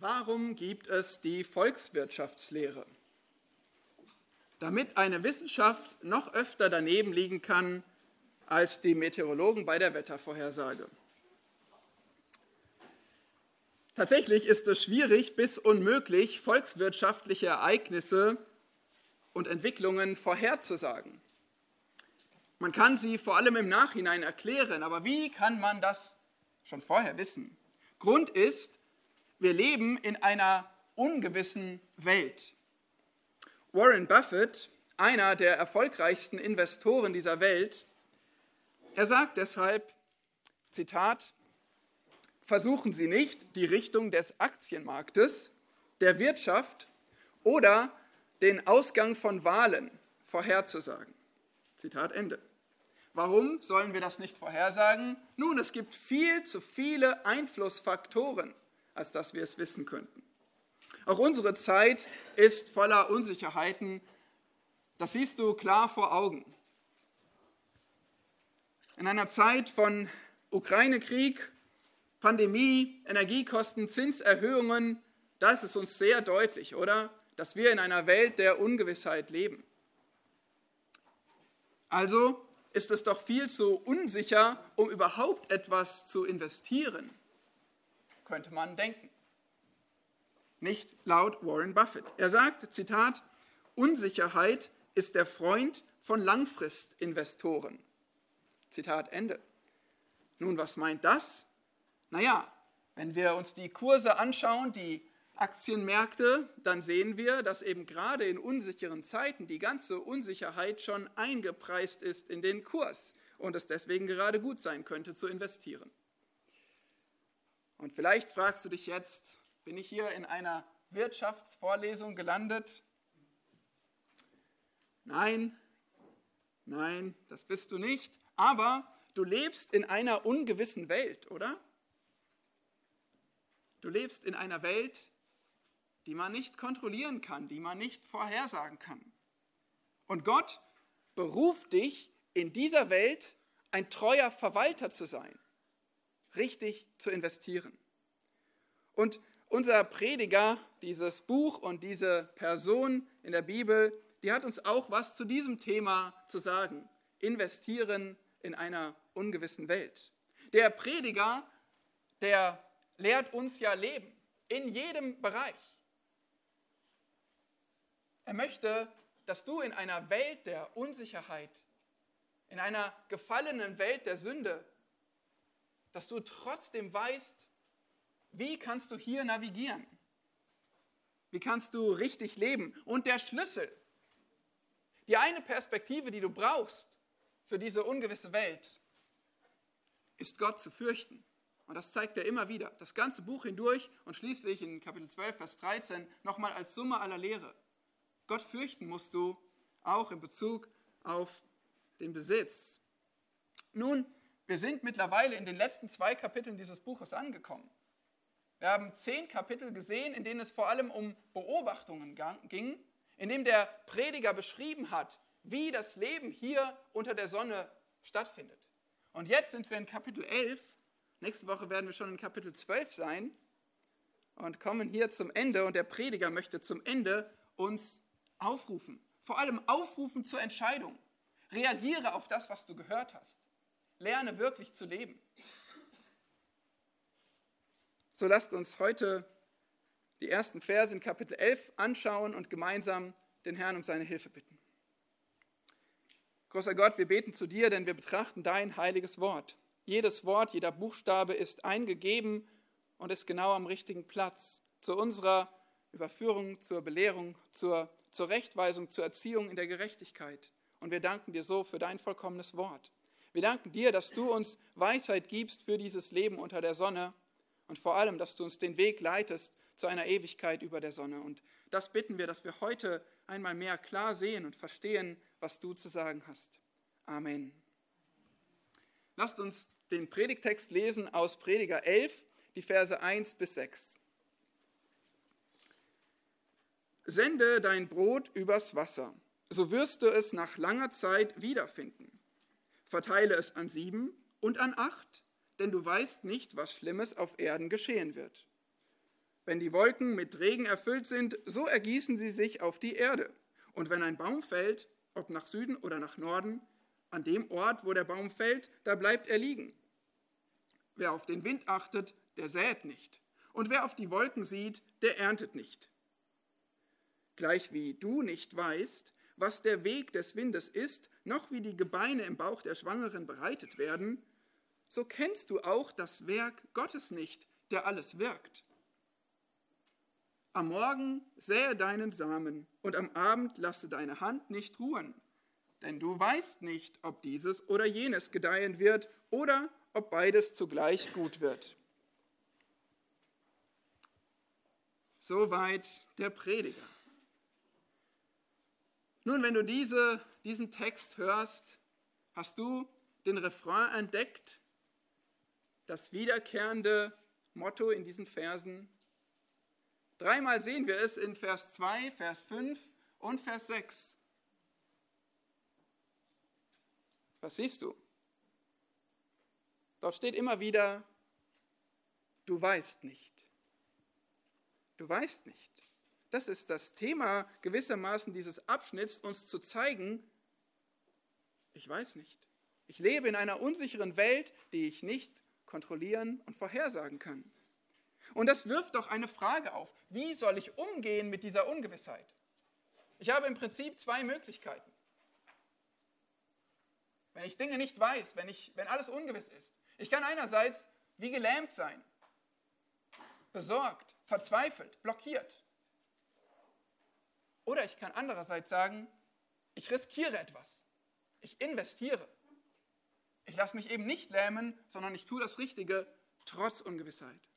Warum gibt es die Volkswirtschaftslehre? Damit eine Wissenschaft noch öfter daneben liegen kann als die Meteorologen bei der Wettervorhersage. Tatsächlich ist es schwierig bis unmöglich, volkswirtschaftliche Ereignisse und Entwicklungen vorherzusagen. Man kann sie vor allem im Nachhinein erklären, aber wie kann man das schon vorher wissen? Grund ist, wir leben in einer ungewissen Welt. Warren Buffett, einer der erfolgreichsten Investoren dieser Welt, er sagt deshalb, Zitat, versuchen Sie nicht, die Richtung des Aktienmarktes, der Wirtschaft oder den Ausgang von Wahlen vorherzusagen. Zitat Ende. Warum sollen wir das nicht vorhersagen? Nun, es gibt viel zu viele Einflussfaktoren als dass wir es wissen könnten. Auch unsere Zeit ist voller Unsicherheiten. Das siehst du klar vor Augen. In einer Zeit von Ukraine-Krieg, Pandemie, Energiekosten, Zinserhöhungen, da ist es uns sehr deutlich, oder? Dass wir in einer Welt der Ungewissheit leben. Also ist es doch viel zu unsicher, um überhaupt etwas zu investieren könnte man denken. Nicht laut Warren Buffett. Er sagt, Zitat, Unsicherheit ist der Freund von Langfristinvestoren. Zitat Ende. Nun, was meint das? Naja, wenn wir uns die Kurse anschauen, die Aktienmärkte, dann sehen wir, dass eben gerade in unsicheren Zeiten die ganze Unsicherheit schon eingepreist ist in den Kurs und es deswegen gerade gut sein könnte zu investieren. Und vielleicht fragst du dich jetzt, bin ich hier in einer Wirtschaftsvorlesung gelandet? Nein, nein, das bist du nicht. Aber du lebst in einer ungewissen Welt, oder? Du lebst in einer Welt, die man nicht kontrollieren kann, die man nicht vorhersagen kann. Und Gott beruft dich in dieser Welt ein treuer Verwalter zu sein richtig zu investieren. Und unser Prediger, dieses Buch und diese Person in der Bibel, die hat uns auch was zu diesem Thema zu sagen. Investieren in einer ungewissen Welt. Der Prediger, der lehrt uns ja leben, in jedem Bereich. Er möchte, dass du in einer Welt der Unsicherheit, in einer gefallenen Welt der Sünde dass du trotzdem weißt, wie kannst du hier navigieren? Wie kannst du richtig leben? Und der Schlüssel, die eine Perspektive, die du brauchst für diese ungewisse Welt, ist Gott zu fürchten. Und das zeigt er immer wieder. Das ganze Buch hindurch und schließlich in Kapitel 12, Vers 13 nochmal als Summe aller Lehre. Gott fürchten musst du auch in Bezug auf den Besitz. Nun, wir sind mittlerweile in den letzten zwei Kapiteln dieses Buches angekommen. Wir haben zehn Kapitel gesehen, in denen es vor allem um Beobachtungen ging, in dem der Prediger beschrieben hat, wie das Leben hier unter der Sonne stattfindet. Und jetzt sind wir in Kapitel 11. Nächste Woche werden wir schon in Kapitel 12 sein und kommen hier zum Ende. Und der Prediger möchte zum Ende uns aufrufen. Vor allem aufrufen zur Entscheidung. Reagiere auf das, was du gehört hast. Lerne wirklich zu leben. So lasst uns heute die ersten Verse in Kapitel 11 anschauen und gemeinsam den Herrn um seine Hilfe bitten. Großer Gott, wir beten zu dir, denn wir betrachten dein heiliges Wort. Jedes Wort, jeder Buchstabe ist eingegeben und ist genau am richtigen Platz zu unserer Überführung, zur Belehrung, zur, zur Rechtweisung, zur Erziehung in der Gerechtigkeit. Und wir danken dir so für dein vollkommenes Wort. Wir danken dir, dass du uns Weisheit gibst für dieses Leben unter der Sonne und vor allem, dass du uns den Weg leitest zu einer Ewigkeit über der Sonne. Und das bitten wir, dass wir heute einmal mehr klar sehen und verstehen, was du zu sagen hast. Amen. Lasst uns den Predigtext lesen aus Prediger 11, die Verse 1 bis 6. Sende dein Brot übers Wasser, so wirst du es nach langer Zeit wiederfinden. Verteile es an sieben und an acht, denn du weißt nicht, was Schlimmes auf Erden geschehen wird. Wenn die Wolken mit Regen erfüllt sind, so ergießen sie sich auf die Erde. Und wenn ein Baum fällt, ob nach Süden oder nach Norden, an dem Ort, wo der Baum fällt, da bleibt er liegen. Wer auf den Wind achtet, der sät nicht. Und wer auf die Wolken sieht, der erntet nicht. Gleich wie du nicht weißt, was der Weg des Windes ist, noch wie die Gebeine im Bauch der Schwangeren bereitet werden, so kennst du auch das Werk Gottes nicht, der alles wirkt. Am Morgen sähe deinen Samen und am Abend lasse deine Hand nicht ruhen, denn du weißt nicht, ob dieses oder jenes gedeihen wird oder ob beides zugleich gut wird. Soweit der Prediger. Nun, wenn du diese, diesen Text hörst, hast du den Refrain entdeckt, das wiederkehrende Motto in diesen Versen. Dreimal sehen wir es in Vers 2, Vers 5 und Vers 6. Was siehst du? Dort steht immer wieder, du weißt nicht. Du weißt nicht. Das ist das Thema gewissermaßen dieses Abschnitts, uns zu zeigen, ich weiß nicht. Ich lebe in einer unsicheren Welt, die ich nicht kontrollieren und vorhersagen kann. Und das wirft doch eine Frage auf. Wie soll ich umgehen mit dieser Ungewissheit? Ich habe im Prinzip zwei Möglichkeiten. Wenn ich Dinge nicht weiß, wenn, ich, wenn alles ungewiss ist. Ich kann einerseits wie gelähmt sein, besorgt, verzweifelt, blockiert. Oder ich kann andererseits sagen, ich riskiere etwas. Ich investiere. Ich lasse mich eben nicht lähmen, sondern ich tue das Richtige trotz Ungewissheit.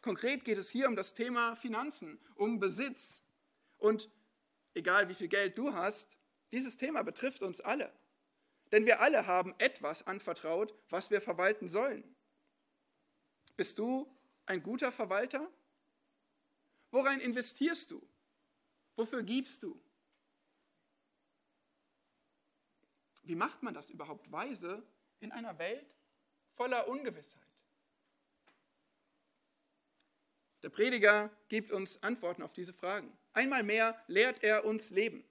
Konkret geht es hier um das Thema Finanzen, um Besitz. Und egal wie viel Geld du hast, dieses Thema betrifft uns alle. Denn wir alle haben etwas anvertraut, was wir verwalten sollen. Bist du ein guter Verwalter? Worein investierst du? Wofür gibst du? Wie macht man das überhaupt weise in einer Welt voller Ungewissheit? Der Prediger gibt uns Antworten auf diese Fragen. Einmal mehr lehrt er uns Leben.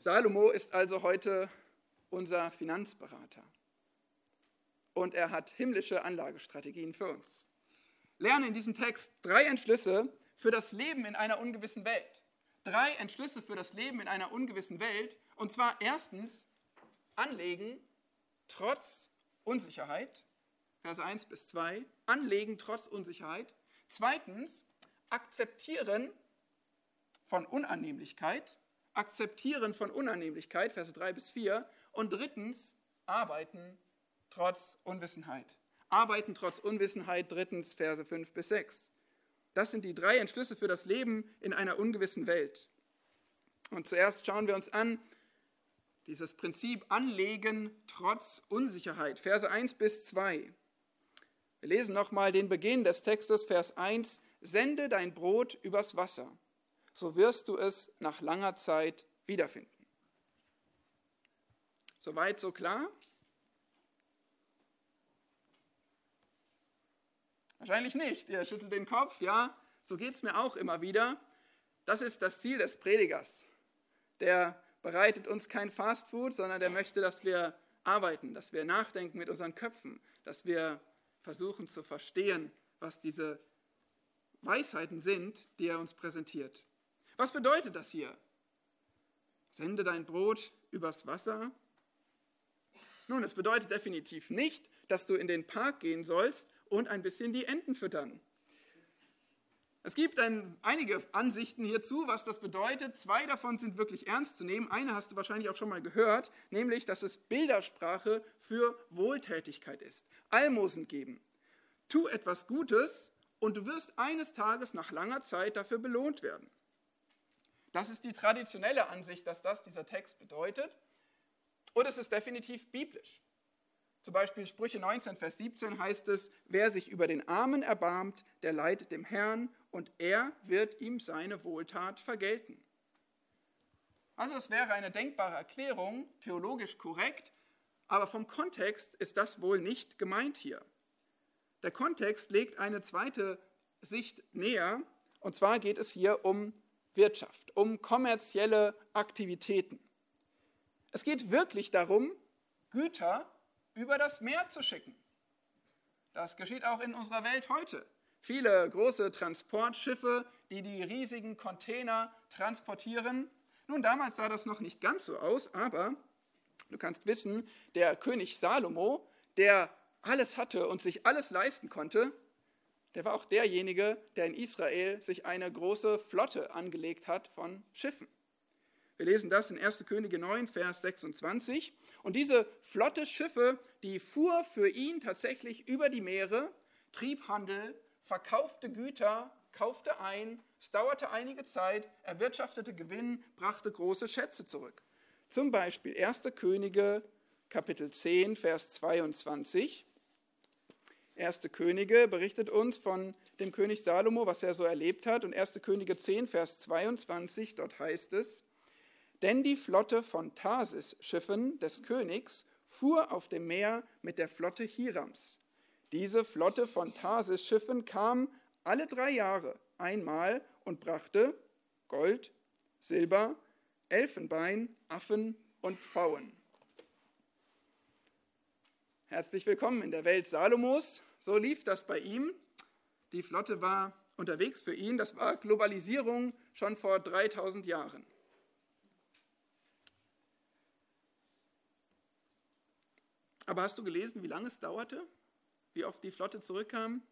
Salomo ist also heute unser Finanzberater. Und er hat himmlische Anlagestrategien für uns. Lerne in diesem Text drei Entschlüsse für das Leben in einer ungewissen Welt. Drei Entschlüsse für das Leben in einer ungewissen Welt. Und zwar erstens anlegen trotz Unsicherheit. Verse 1 bis 2. Anlegen trotz Unsicherheit. Zweitens akzeptieren von Unannehmlichkeit. Akzeptieren von Unannehmlichkeit. Verse 3 bis 4. Und drittens arbeiten trotz Unwissenheit. Arbeiten trotz Unwissenheit. Drittens Verse 5 bis 6. Das sind die drei Entschlüsse für das Leben in einer ungewissen Welt. Und zuerst schauen wir uns an, dieses Prinzip Anlegen trotz Unsicherheit, Verse 1 bis 2. Wir lesen nochmal den Beginn des Textes, Vers 1. Sende dein Brot übers Wasser, so wirst du es nach langer Zeit wiederfinden. Soweit, so klar? Wahrscheinlich nicht. Ihr schüttelt den Kopf, ja. So geht es mir auch immer wieder. Das ist das Ziel des Predigers. Der bereitet uns kein Fastfood, sondern der möchte, dass wir arbeiten, dass wir nachdenken mit unseren Köpfen, dass wir versuchen zu verstehen, was diese Weisheiten sind, die er uns präsentiert. Was bedeutet das hier? Sende dein Brot übers Wasser. Nun, es bedeutet definitiv nicht, dass du in den Park gehen sollst und ein bisschen die Enten füttern. Es gibt ein, einige Ansichten hierzu, was das bedeutet. Zwei davon sind wirklich ernst zu nehmen. Eine hast du wahrscheinlich auch schon mal gehört, nämlich, dass es Bildersprache für Wohltätigkeit ist. Almosen geben. Tu etwas Gutes und du wirst eines Tages nach langer Zeit dafür belohnt werden. Das ist die traditionelle Ansicht, dass das dieser Text bedeutet. Und es ist definitiv biblisch. Zum Beispiel Sprüche 19, Vers 17 heißt es, wer sich über den Armen erbarmt, der leidet dem Herrn und er wird ihm seine Wohltat vergelten. Also es wäre eine denkbare Erklärung, theologisch korrekt, aber vom Kontext ist das wohl nicht gemeint hier. Der Kontext legt eine zweite Sicht näher. Und zwar geht es hier um Wirtschaft, um kommerzielle Aktivitäten. Es geht wirklich darum, Güter über das Meer zu schicken. Das geschieht auch in unserer Welt heute. Viele große Transportschiffe, die die riesigen Container transportieren. Nun, damals sah das noch nicht ganz so aus, aber du kannst wissen, der König Salomo, der alles hatte und sich alles leisten konnte, der war auch derjenige, der in Israel sich eine große Flotte angelegt hat von Schiffen. Wir lesen das in 1. Könige 9, Vers 26. Und diese Flotte Schiffe, die fuhr für ihn tatsächlich über die Meere, trieb Handel, verkaufte Güter, kaufte ein, es dauerte einige Zeit, erwirtschaftete Gewinn, brachte große Schätze zurück. Zum Beispiel 1. Könige Kapitel 10, Vers 22. 1. Könige berichtet uns von dem König Salomo, was er so erlebt hat. Und 1. Könige 10, Vers 22, dort heißt es, denn die Flotte von Tarsis-Schiffen des Königs fuhr auf dem Meer mit der Flotte Hirams. Diese Flotte von Tarsis-Schiffen kam alle drei Jahre einmal und brachte Gold, Silber, Elfenbein, Affen und Pfauen. Herzlich willkommen in der Welt Salomos. So lief das bei ihm. Die Flotte war unterwegs für ihn. Das war Globalisierung schon vor 3000 Jahren. Aber hast du gelesen, wie lange es dauerte? Wie oft die Flotte zurückkam?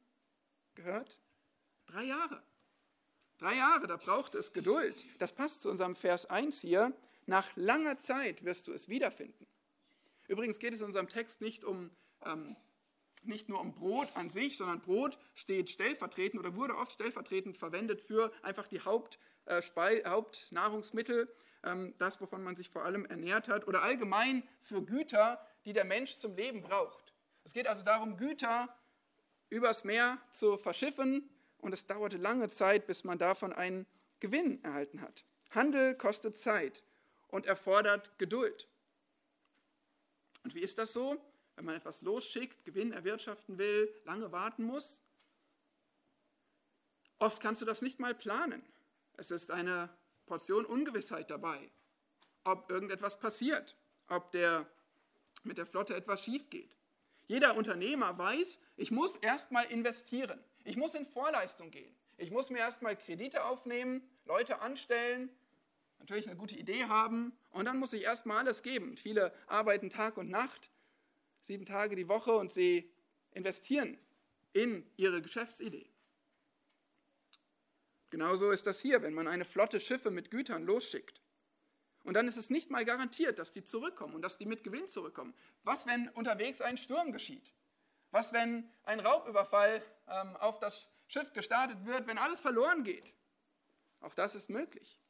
Gehört? Drei Jahre. Drei Jahre, da brauchte es Geduld. Das passt zu unserem Vers 1 hier. Nach langer Zeit wirst du es wiederfinden. Übrigens geht es in unserem Text nicht, um, ähm, nicht nur um Brot an sich, sondern Brot steht stellvertretend oder wurde oft stellvertretend verwendet für einfach die Haupt, äh, Hauptnahrungsmittel, ähm, das, wovon man sich vor allem ernährt hat, oder allgemein für Güter, die der Mensch zum Leben braucht. Es geht also darum, Güter übers Meer zu verschiffen und es dauerte lange Zeit, bis man davon einen Gewinn erhalten hat. Handel kostet Zeit und erfordert Geduld. Und wie ist das so? Wenn man etwas losschickt, Gewinn erwirtschaften will, lange warten muss? Oft kannst du das nicht mal planen. Es ist eine Portion Ungewissheit dabei, ob irgendetwas passiert, ob der, mit der Flotte etwas schief geht. Jeder Unternehmer weiß, ich muss erstmal investieren. Ich muss in Vorleistung gehen. Ich muss mir erstmal Kredite aufnehmen, Leute anstellen, natürlich eine gute Idee haben und dann muss ich erstmal alles geben. Viele arbeiten Tag und Nacht, sieben Tage die Woche und sie investieren in ihre Geschäftsidee. Genauso ist das hier, wenn man eine Flotte Schiffe mit Gütern losschickt. Und dann ist es nicht mal garantiert, dass die zurückkommen und dass die mit Gewinn zurückkommen. Was, wenn unterwegs ein Sturm geschieht? Was, wenn ein Raubüberfall ähm, auf das Schiff gestartet wird, wenn alles verloren geht? Auch das ist möglich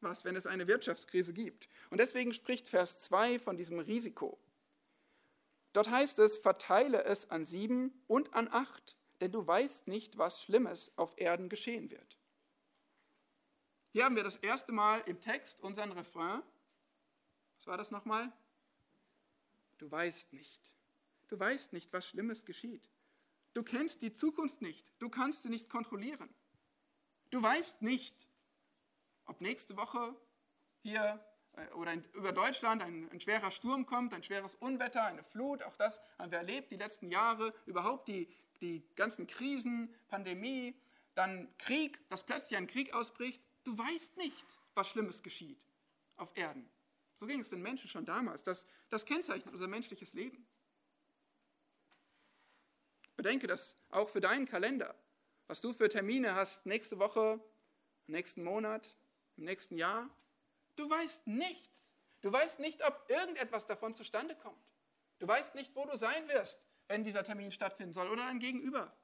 was, wenn es eine Wirtschaftskrise gibt. Und deswegen spricht Vers 2 von diesem Risiko. Dort heißt es, verteile es an sieben und an acht, denn du weißt nicht, was Schlimmes auf Erden geschehen wird. Hier haben wir das erste Mal im Text unseren Refrain. Was war das nochmal? Du weißt nicht. Du weißt nicht, was Schlimmes geschieht. Du kennst die Zukunft nicht. Du kannst sie nicht kontrollieren. Du weißt nicht, ob nächste Woche hier äh, oder über Deutschland ein, ein, schwerer Sturm kommt, ein schweres Unwetter, eine Flut, auch das haben wir erlebt die letzten Jahre, überhaupt die, die ganzen Krisen, Pandemie, dann Krieg, dass plötzlich ein Krieg ausbricht. Du weißt nicht, was Schlimmes geschieht auf Erden. So ging es den Menschen schon damals. Das, das kennzeichnet unser menschliches Leben. Bedenke das auch für deinen Kalender, was du für Termine hast nächste Woche, nächsten Monat, im nächsten Jahr? Du weißt nichts. Du weißt nicht, ob irgendetwas davon zustande kommt. Du weißt nicht, wo du sein wirst, wenn dieser Termin stattfinden soll oder dein Gegenüber.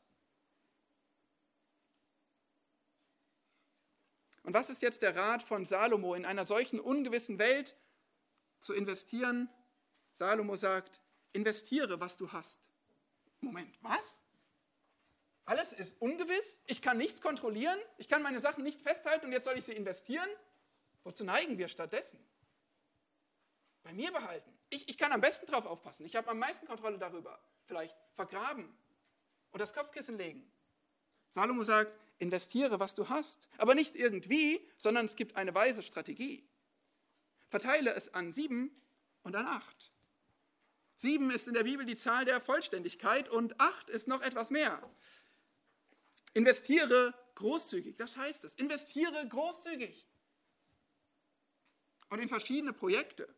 Und was ist jetzt der Rat von Salomo, in einer solchen ungewissen Welt zu investieren? Salomo sagt, investiere, was du hast. Moment, was? Alles ist ungewiss, ich kann nichts kontrollieren, ich kann meine Sachen nicht festhalten und jetzt soll ich sie investieren. Wozu neigen wir stattdessen? Bei mir behalten. Ich, ich kann am besten drauf aufpassen. Ich habe am meisten Kontrolle darüber. Vielleicht vergraben und das Kopfkissen legen. Salomo sagt, investiere, was du hast, aber nicht irgendwie, sondern es gibt eine weise Strategie. Verteile es an sieben und an acht. Sieben ist in der Bibel die Zahl der Vollständigkeit und acht ist noch etwas mehr. Investiere großzügig, das heißt es. Investiere großzügig. Und in verschiedene Projekte.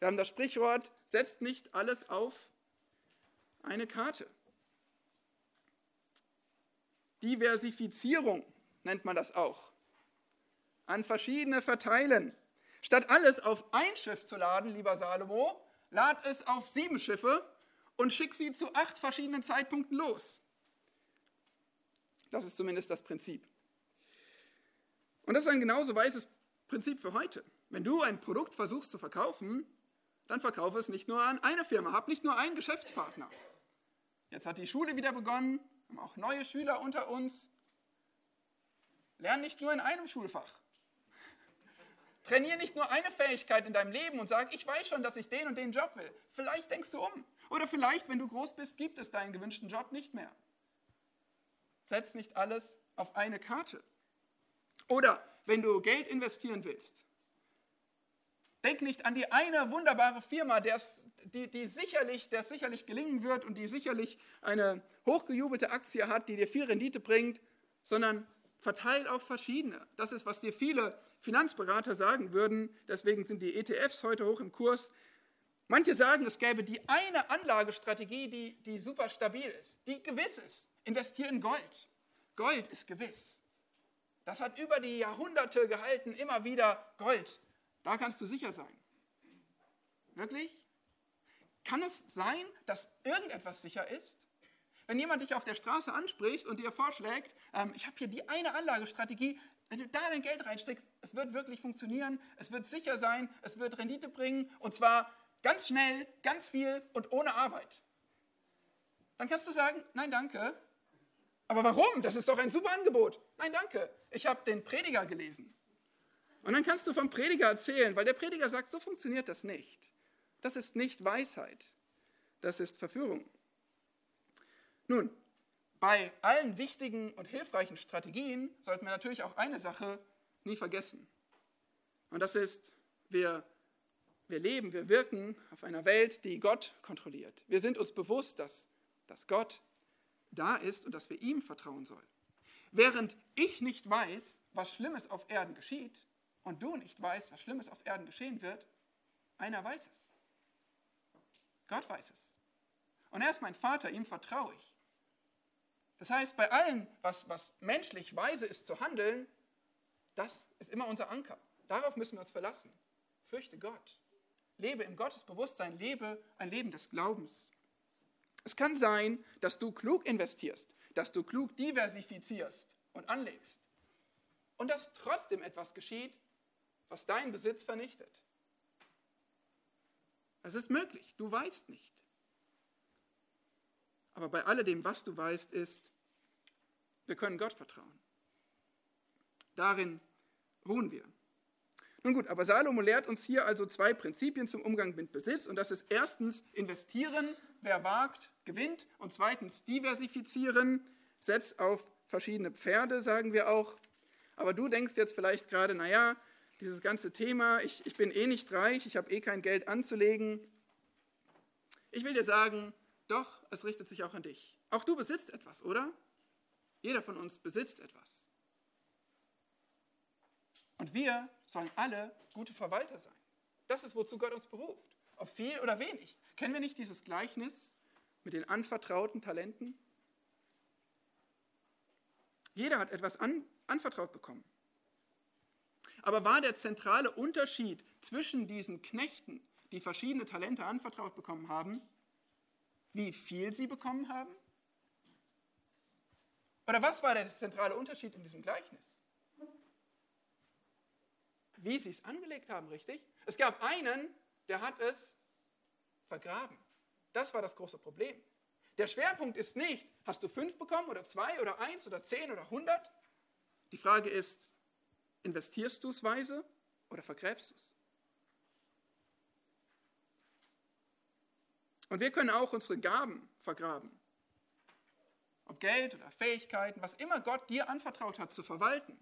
Wir haben das Sprichwort, setzt nicht alles auf eine Karte. Diversifizierung nennt man das auch. An verschiedene verteilen. Statt alles auf ein Schiff zu laden, lieber Salomo, lad es auf sieben Schiffe und schick sie zu acht verschiedenen Zeitpunkten los. Das ist zumindest das Prinzip. Und das ist ein genauso weißes Prinzip für heute. Wenn du ein Produkt versuchst zu verkaufen, dann verkaufe es nicht nur an eine Firma, hab nicht nur einen Geschäftspartner. Jetzt hat die Schule wieder begonnen, haben auch neue Schüler unter uns. Lern nicht nur in einem Schulfach. Trainiere nicht nur eine Fähigkeit in deinem Leben und sag, ich weiß schon, dass ich den und den Job will. Vielleicht denkst du um. Oder vielleicht, wenn du groß bist, gibt es deinen gewünschten Job nicht mehr. Setz nicht alles auf eine Karte. Oder wenn du Geld investieren willst, denk nicht an die eine wunderbare Firma, die, die sicherlich, der sicherlich gelingen wird und die sicherlich eine hochgejubelte Aktie hat, die dir viel Rendite bringt, sondern verteil auf verschiedene. Das ist, was dir viele Finanzberater sagen würden. Deswegen sind die ETFs heute hoch im Kurs. Manche sagen, es gäbe die eine Anlagestrategie, die, die super stabil ist, die gewiss ist. Investiere in Gold. Gold ist gewiss. Das hat über die Jahrhunderte gehalten, immer wieder Gold. Da kannst du sicher sein. Wirklich? Kann es sein, dass irgendetwas sicher ist? Wenn jemand dich auf der Straße anspricht und dir vorschlägt, ähm, ich habe hier die eine Anlagestrategie, wenn du da dein Geld reinsteckst, es wird wirklich funktionieren, es wird sicher sein, es wird Rendite bringen und zwar ganz schnell, ganz viel und ohne Arbeit. Dann kannst du sagen, nein, danke. Aber warum? Das ist doch ein super Angebot. Nein, danke. Ich habe den Prediger gelesen. Und dann kannst du vom Prediger erzählen, weil der Prediger sagt, so funktioniert das nicht. Das ist nicht Weisheit. Das ist Verführung. Nun, bei allen wichtigen und hilfreichen Strategien sollten wir natürlich auch eine Sache nie vergessen. Und das ist, wir, wir leben, wir wirken auf einer Welt, die Gott kontrolliert. Wir sind uns bewusst, dass, dass Gott da ist und dass wir ihm vertrauen sollen. Während ich nicht weiß, was Schlimmes auf Erden geschieht und du nicht weißt, was Schlimmes auf Erden geschehen wird, einer weiß es. Gott weiß es. Und er ist mein Vater, ihm vertraue ich. Das heißt, bei allem, was, was menschlich weise ist zu handeln, das ist immer unser Anker. Darauf müssen wir uns verlassen. Fürchte Gott. Lebe im Gottesbewusstsein, lebe ein Leben des Glaubens. Es kann sein, dass du klug investierst, dass du klug diversifizierst und anlegst und dass trotzdem etwas geschieht, was deinen Besitz vernichtet. Es ist möglich, du weißt nicht. Aber bei alledem, was du weißt, ist, wir können Gott vertrauen. Darin ruhen wir. Nun gut, aber Salomo lehrt uns hier also zwei Prinzipien zum Umgang mit Besitz. Und das ist erstens investieren, wer wagt, gewinnt. Und zweitens diversifizieren, setz auf verschiedene Pferde, sagen wir auch. Aber du denkst jetzt vielleicht gerade, naja, dieses ganze Thema, ich, ich bin eh nicht reich, ich habe eh kein Geld anzulegen. Ich will dir sagen, doch, es richtet sich auch an dich. Auch du besitzt etwas, oder? Jeder von uns besitzt etwas. Und wir sollen alle gute Verwalter sein. Das ist, wozu Gott uns beruft. Ob viel oder wenig. Kennen wir nicht dieses Gleichnis mit den anvertrauten Talenten? Jeder hat etwas an, anvertraut bekommen. Aber war der zentrale Unterschied zwischen diesen Knechten, die verschiedene Talente anvertraut bekommen haben, wie viel sie bekommen haben? Oder was war der zentrale Unterschied in diesem Gleichnis? Wie sie es angelegt haben, richtig? Es gab einen, der hat es vergraben. Das war das große Problem. Der Schwerpunkt ist nicht, hast du fünf bekommen oder zwei oder eins oder zehn oder hundert? Die Frage ist, investierst du es weise oder vergräbst du es? Und wir können auch unsere Gaben vergraben. ob Geld oder Fähigkeiten, was immer Gott dir anvertraut hat zu verwalten,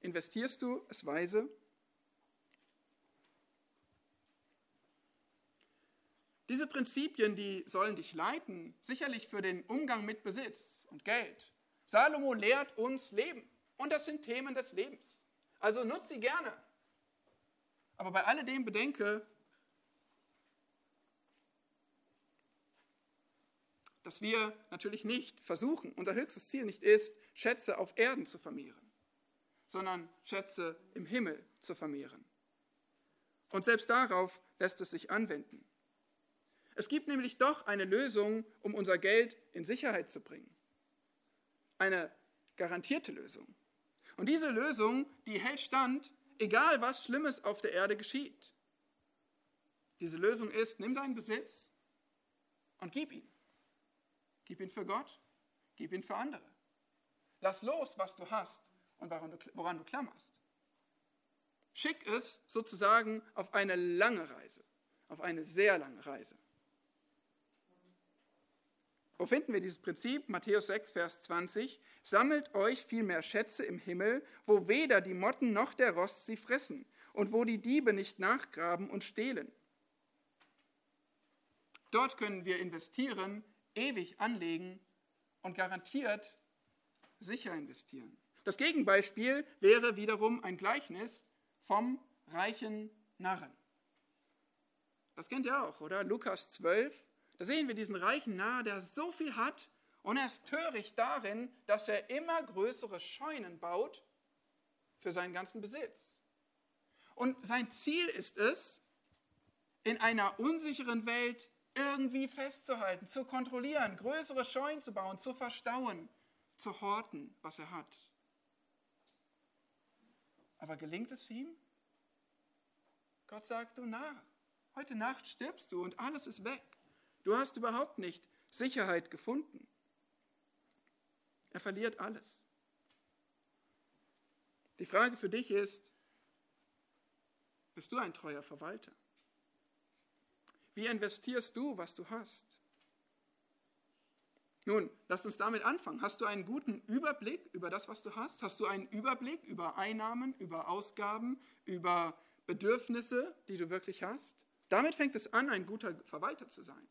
investierst du es weise? Diese Prinzipien, die sollen dich leiten, sicherlich für den Umgang mit Besitz und Geld. Salomo lehrt uns Leben und das sind Themen des Lebens. Also nutzt sie gerne. Aber bei alledem bedenke, dass wir natürlich nicht versuchen, unser höchstes Ziel nicht ist, Schätze auf Erden zu vermehren, sondern Schätze im Himmel zu vermehren. Und selbst darauf lässt es sich anwenden. Es gibt nämlich doch eine Lösung, um unser Geld in Sicherheit zu bringen. Eine garantierte Lösung. Und diese Lösung, die hält stand, egal was Schlimmes auf der Erde geschieht. Diese Lösung ist, nimm deinen Besitz und gib ihn. Gib ihn für Gott, gib ihn für andere. Lass los, was du hast und woran du, woran du klammerst. Schick es sozusagen auf eine lange Reise, auf eine sehr lange Reise. Wo finden wir dieses Prinzip? Matthäus 6, Vers 20. Sammelt euch vielmehr Schätze im Himmel, wo weder die Motten noch der Rost sie fressen und wo die Diebe nicht nachgraben und stehlen. Dort können wir investieren ewig anlegen und garantiert sicher investieren. Das Gegenbeispiel wäre wiederum ein Gleichnis vom reichen Narren. Das kennt ihr auch, oder? Lukas 12. Da sehen wir diesen reichen Narr, der so viel hat und er ist töricht darin, dass er immer größere Scheunen baut für seinen ganzen Besitz. Und sein Ziel ist es, in einer unsicheren Welt irgendwie festzuhalten, zu kontrollieren, größere Scheunen zu bauen, zu verstauen, zu horten, was er hat. Aber gelingt es ihm? Gott sagt, du Narr, heute Nacht stirbst du und alles ist weg. Du hast überhaupt nicht Sicherheit gefunden. Er verliert alles. Die Frage für dich ist, bist du ein treuer Verwalter? Wie investierst du, was du hast? Nun, lass uns damit anfangen. Hast du einen guten Überblick über das, was du hast? Hast du einen Überblick über Einnahmen, über Ausgaben, über Bedürfnisse, die du wirklich hast? Damit fängt es an, ein guter Verwalter zu sein.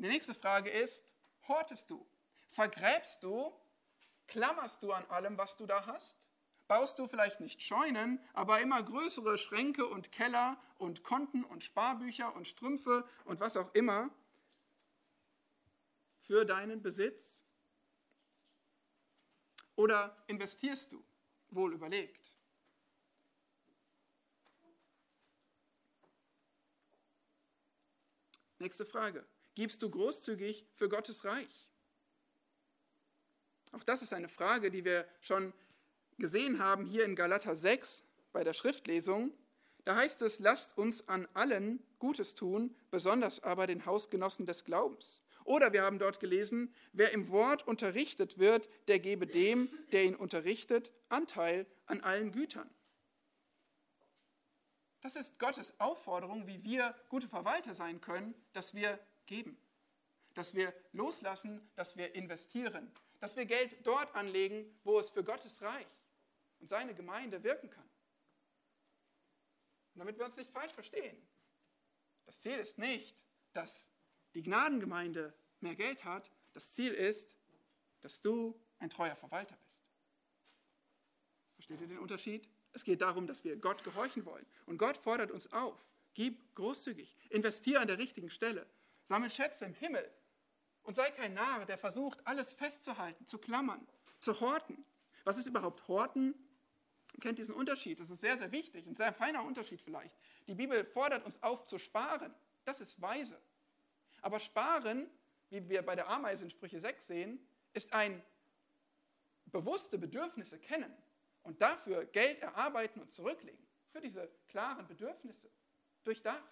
Die nächste Frage ist, hortest du? Vergräbst du? Klammerst du an allem, was du da hast? baust du vielleicht nicht Scheunen, aber immer größere Schränke und Keller und Konten und Sparbücher und Strümpfe und was auch immer für deinen Besitz? Oder investierst du wohl überlegt? Nächste Frage. Gibst du großzügig für Gottes Reich? Auch das ist eine Frage, die wir schon gesehen haben hier in Galater 6 bei der Schriftlesung, da heißt es, lasst uns an allen Gutes tun, besonders aber den Hausgenossen des Glaubens. Oder wir haben dort gelesen, wer im Wort unterrichtet wird, der gebe dem, der ihn unterrichtet, Anteil an allen Gütern. Das ist Gottes Aufforderung, wie wir gute Verwalter sein können, dass wir geben, dass wir loslassen, dass wir investieren, dass wir Geld dort anlegen, wo es für Gottes Reich und seine Gemeinde wirken kann. Und damit wir uns nicht falsch verstehen, das Ziel ist nicht, dass die Gnadengemeinde mehr Geld hat. Das Ziel ist, dass du ein treuer Verwalter bist. Versteht ihr den Unterschied? Es geht darum, dass wir Gott gehorchen wollen. Und Gott fordert uns auf. Gib großzügig, investiere an der richtigen Stelle, sammel Schätze im Himmel und sei kein Narr, der versucht, alles festzuhalten, zu klammern, zu horten. Was ist überhaupt Horten? kennt diesen Unterschied. Das ist sehr, sehr wichtig, ein sehr feiner Unterschied vielleicht. Die Bibel fordert uns auf zu sparen. Das ist weise. Aber sparen, wie wir bei der Ameise in Sprüche 6 sehen, ist ein bewusste Bedürfnisse kennen und dafür Geld erarbeiten und zurücklegen. Für diese klaren Bedürfnisse. Durchdacht.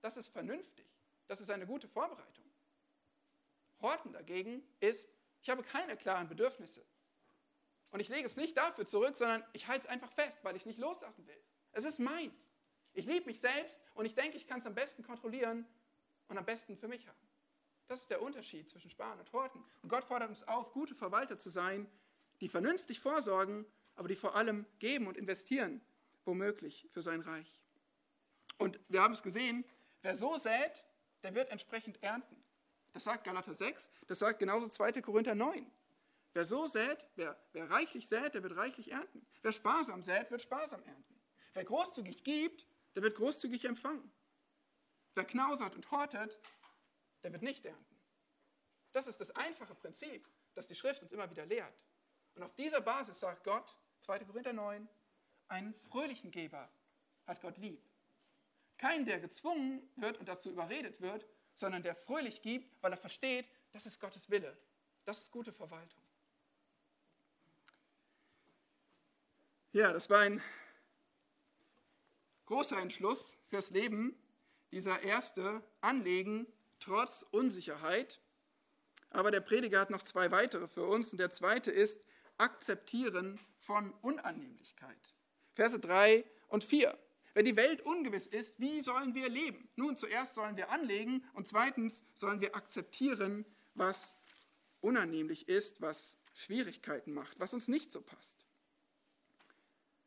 Das ist vernünftig. Das ist eine gute Vorbereitung. Horten dagegen ist, ich habe keine klaren Bedürfnisse. Und ich lege es nicht dafür zurück, sondern ich halte es einfach fest, weil ich es nicht loslassen will. Es ist meins. Ich liebe mich selbst und ich denke, ich kann es am besten kontrollieren und am besten für mich haben. Das ist der Unterschied zwischen Sparen und Horten. Und Gott fordert uns auf, gute Verwalter zu sein, die vernünftig vorsorgen, aber die vor allem geben und investieren, womöglich für sein Reich. Und wir haben es gesehen, wer so sät, der wird entsprechend ernten. Das sagt Galater 6, das sagt genauso 2. Korinther 9. Wer so sät, wer, wer reichlich sät, der wird reichlich ernten. Wer sparsam sät, wird sparsam ernten. Wer großzügig gibt, der wird großzügig empfangen. Wer knausert und hortet, der wird nicht ernten. Das ist das einfache Prinzip, das die Schrift uns immer wieder lehrt. Und auf dieser Basis sagt Gott, 2. Korinther 9, einen fröhlichen Geber hat Gott lieb. Kein, der gezwungen wird und dazu überredet wird, sondern der fröhlich gibt, weil er versteht, das ist Gottes Wille. Das ist gute Verwaltung. Ja, das war ein großer Entschluss fürs Leben, dieser erste Anlegen trotz Unsicherheit. Aber der Prediger hat noch zwei weitere für uns. Und der zweite ist Akzeptieren von Unannehmlichkeit. Verse 3 und 4. Wenn die Welt ungewiss ist, wie sollen wir leben? Nun, zuerst sollen wir anlegen und zweitens sollen wir akzeptieren, was unannehmlich ist, was Schwierigkeiten macht, was uns nicht so passt.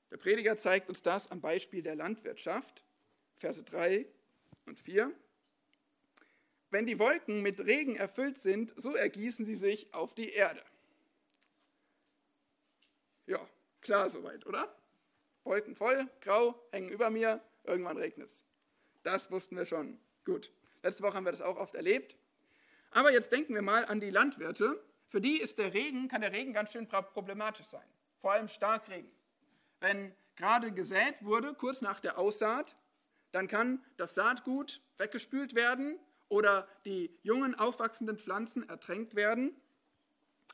Der Prediger zeigt uns das am Beispiel der Landwirtschaft, Verse 3 und 4. Wenn die Wolken mit Regen erfüllt sind, so ergießen sie sich auf die Erde. Ja, klar soweit, oder? Wolken voll, grau, hängen über mir, irgendwann regnet es. Das wussten wir schon. Gut. Letzte Woche haben wir das auch oft erlebt. Aber jetzt denken wir mal an die Landwirte. Für die ist der Regen, kann der Regen ganz schön problematisch sein. Vor allem Starkregen. Wenn gerade gesät wurde, kurz nach der Aussaat, dann kann das Saatgut weggespült werden oder die jungen aufwachsenden Pflanzen ertränkt werden.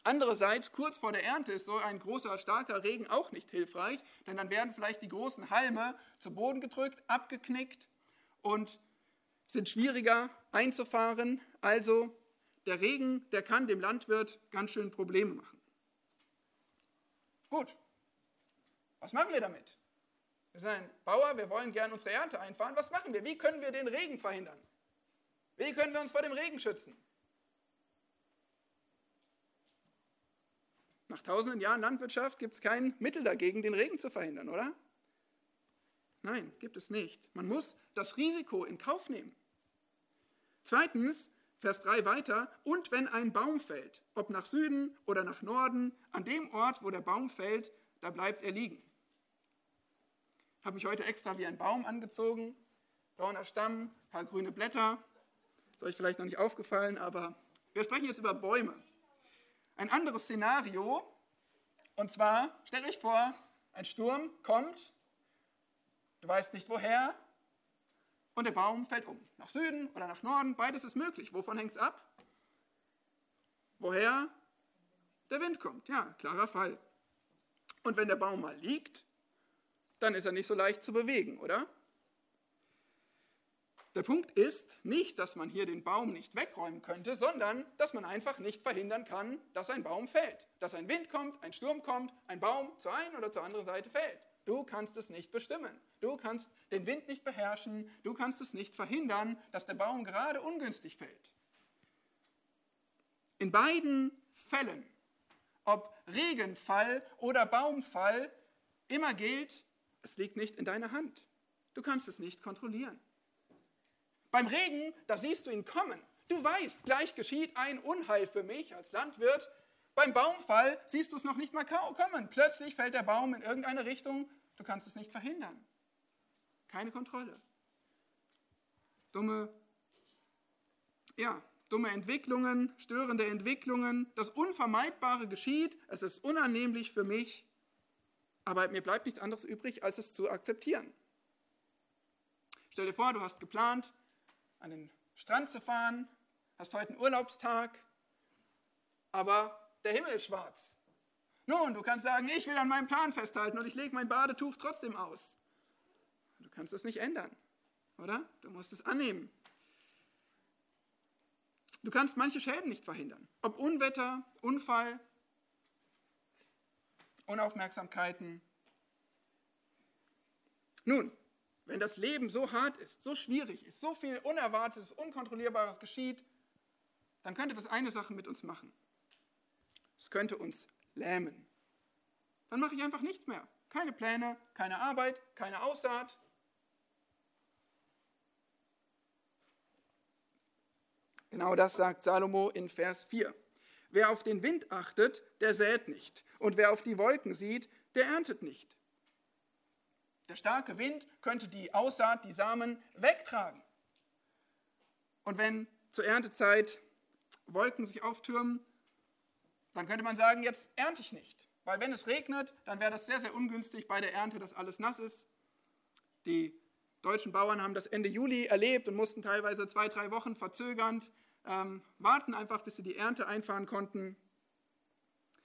Andererseits, kurz vor der Ernte ist so ein großer, starker Regen auch nicht hilfreich, denn dann werden vielleicht die großen Halme zu Boden gedrückt, abgeknickt und sind schwieriger einzufahren. Also der Regen, der kann dem Landwirt ganz schön Probleme machen. Gut, was machen wir damit? Wir sind ein Bauer, wir wollen gerne unsere Ernte einfahren. Was machen wir? Wie können wir den Regen verhindern? Wie können wir uns vor dem Regen schützen? Nach tausenden Jahren Landwirtschaft gibt es kein Mittel dagegen, den Regen zu verhindern, oder? Nein, gibt es nicht. Man muss das Risiko in Kauf nehmen. Zweitens, Vers 3 weiter, und wenn ein Baum fällt, ob nach Süden oder nach Norden, an dem Ort, wo der Baum fällt, da bleibt er liegen. Ich habe mich heute extra wie ein Baum angezogen, brauner Stamm, ein paar grüne Blätter. Ist euch vielleicht noch nicht aufgefallen, aber wir sprechen jetzt über Bäume ein anderes Szenario. Und zwar, stellt euch vor, ein Sturm kommt, du weißt nicht woher, und der Baum fällt um. Nach Süden oder nach Norden, beides ist möglich. Wovon hängt es ab? Woher der Wind kommt. Ja, klarer Fall. Und wenn der Baum mal liegt, dann ist er nicht so leicht zu bewegen, oder? Der Punkt ist nicht, dass man hier den Baum nicht wegräumen könnte, sondern dass man einfach nicht verhindern kann, dass ein Baum fällt. Dass ein Wind kommt, ein Sturm kommt, ein Baum zur einen oder zur anderen Seite fällt. Du kannst es nicht bestimmen. Du kannst den Wind nicht beherrschen. Du kannst es nicht verhindern, dass der Baum gerade ungünstig fällt. In beiden Fällen, ob Regenfall oder Baumfall, immer gilt, es liegt nicht in deiner Hand. Du kannst es nicht kontrollieren. Beim Regen, da siehst du ihn kommen. Du weißt, gleich geschieht ein Unheil für mich als Landwirt. Beim Baumfall siehst du es noch nicht mal kommen. Plötzlich fällt der Baum in irgendeine Richtung. Du kannst es nicht verhindern. Keine Kontrolle. Dumme, ja, dumme Entwicklungen, störende Entwicklungen. Das Unvermeidbare geschieht. Es ist unannehmlich für mich. Aber mir bleibt nichts anderes übrig, als es zu akzeptieren. Stell dir vor, du hast geplant, an den Strand zu fahren, hast heute einen Urlaubstag, aber der Himmel ist schwarz. Nun, du kannst sagen, ich will an meinem Plan festhalten und ich lege mein Badetuch trotzdem aus. Du kannst es nicht ändern, oder? Du musst es annehmen. Du kannst manche Schäden nicht verhindern. Ob Unwetter, Unfall, Unaufmerksamkeiten. Nun, wenn das Leben so hart ist, so schwierig ist, so viel Unerwartetes, Unkontrollierbares geschieht, dann könnte das eine Sache mit uns machen. Es könnte uns lähmen. Dann mache ich einfach nichts mehr. Keine Pläne, keine Arbeit, keine Aussaat. Genau das sagt Salomo in Vers 4. Wer auf den Wind achtet, der sät nicht. Und wer auf die Wolken sieht, der erntet nicht. Der starke Wind könnte die Aussaat, die Samen wegtragen. Und wenn zur Erntezeit Wolken sich auftürmen, dann könnte man sagen, jetzt ernte ich nicht. Weil wenn es regnet, dann wäre das sehr, sehr ungünstig bei der Ernte, dass alles nass ist. Die deutschen Bauern haben das Ende Juli erlebt und mussten teilweise zwei, drei Wochen verzögernd ähm, warten, einfach bis sie die Ernte einfahren konnten.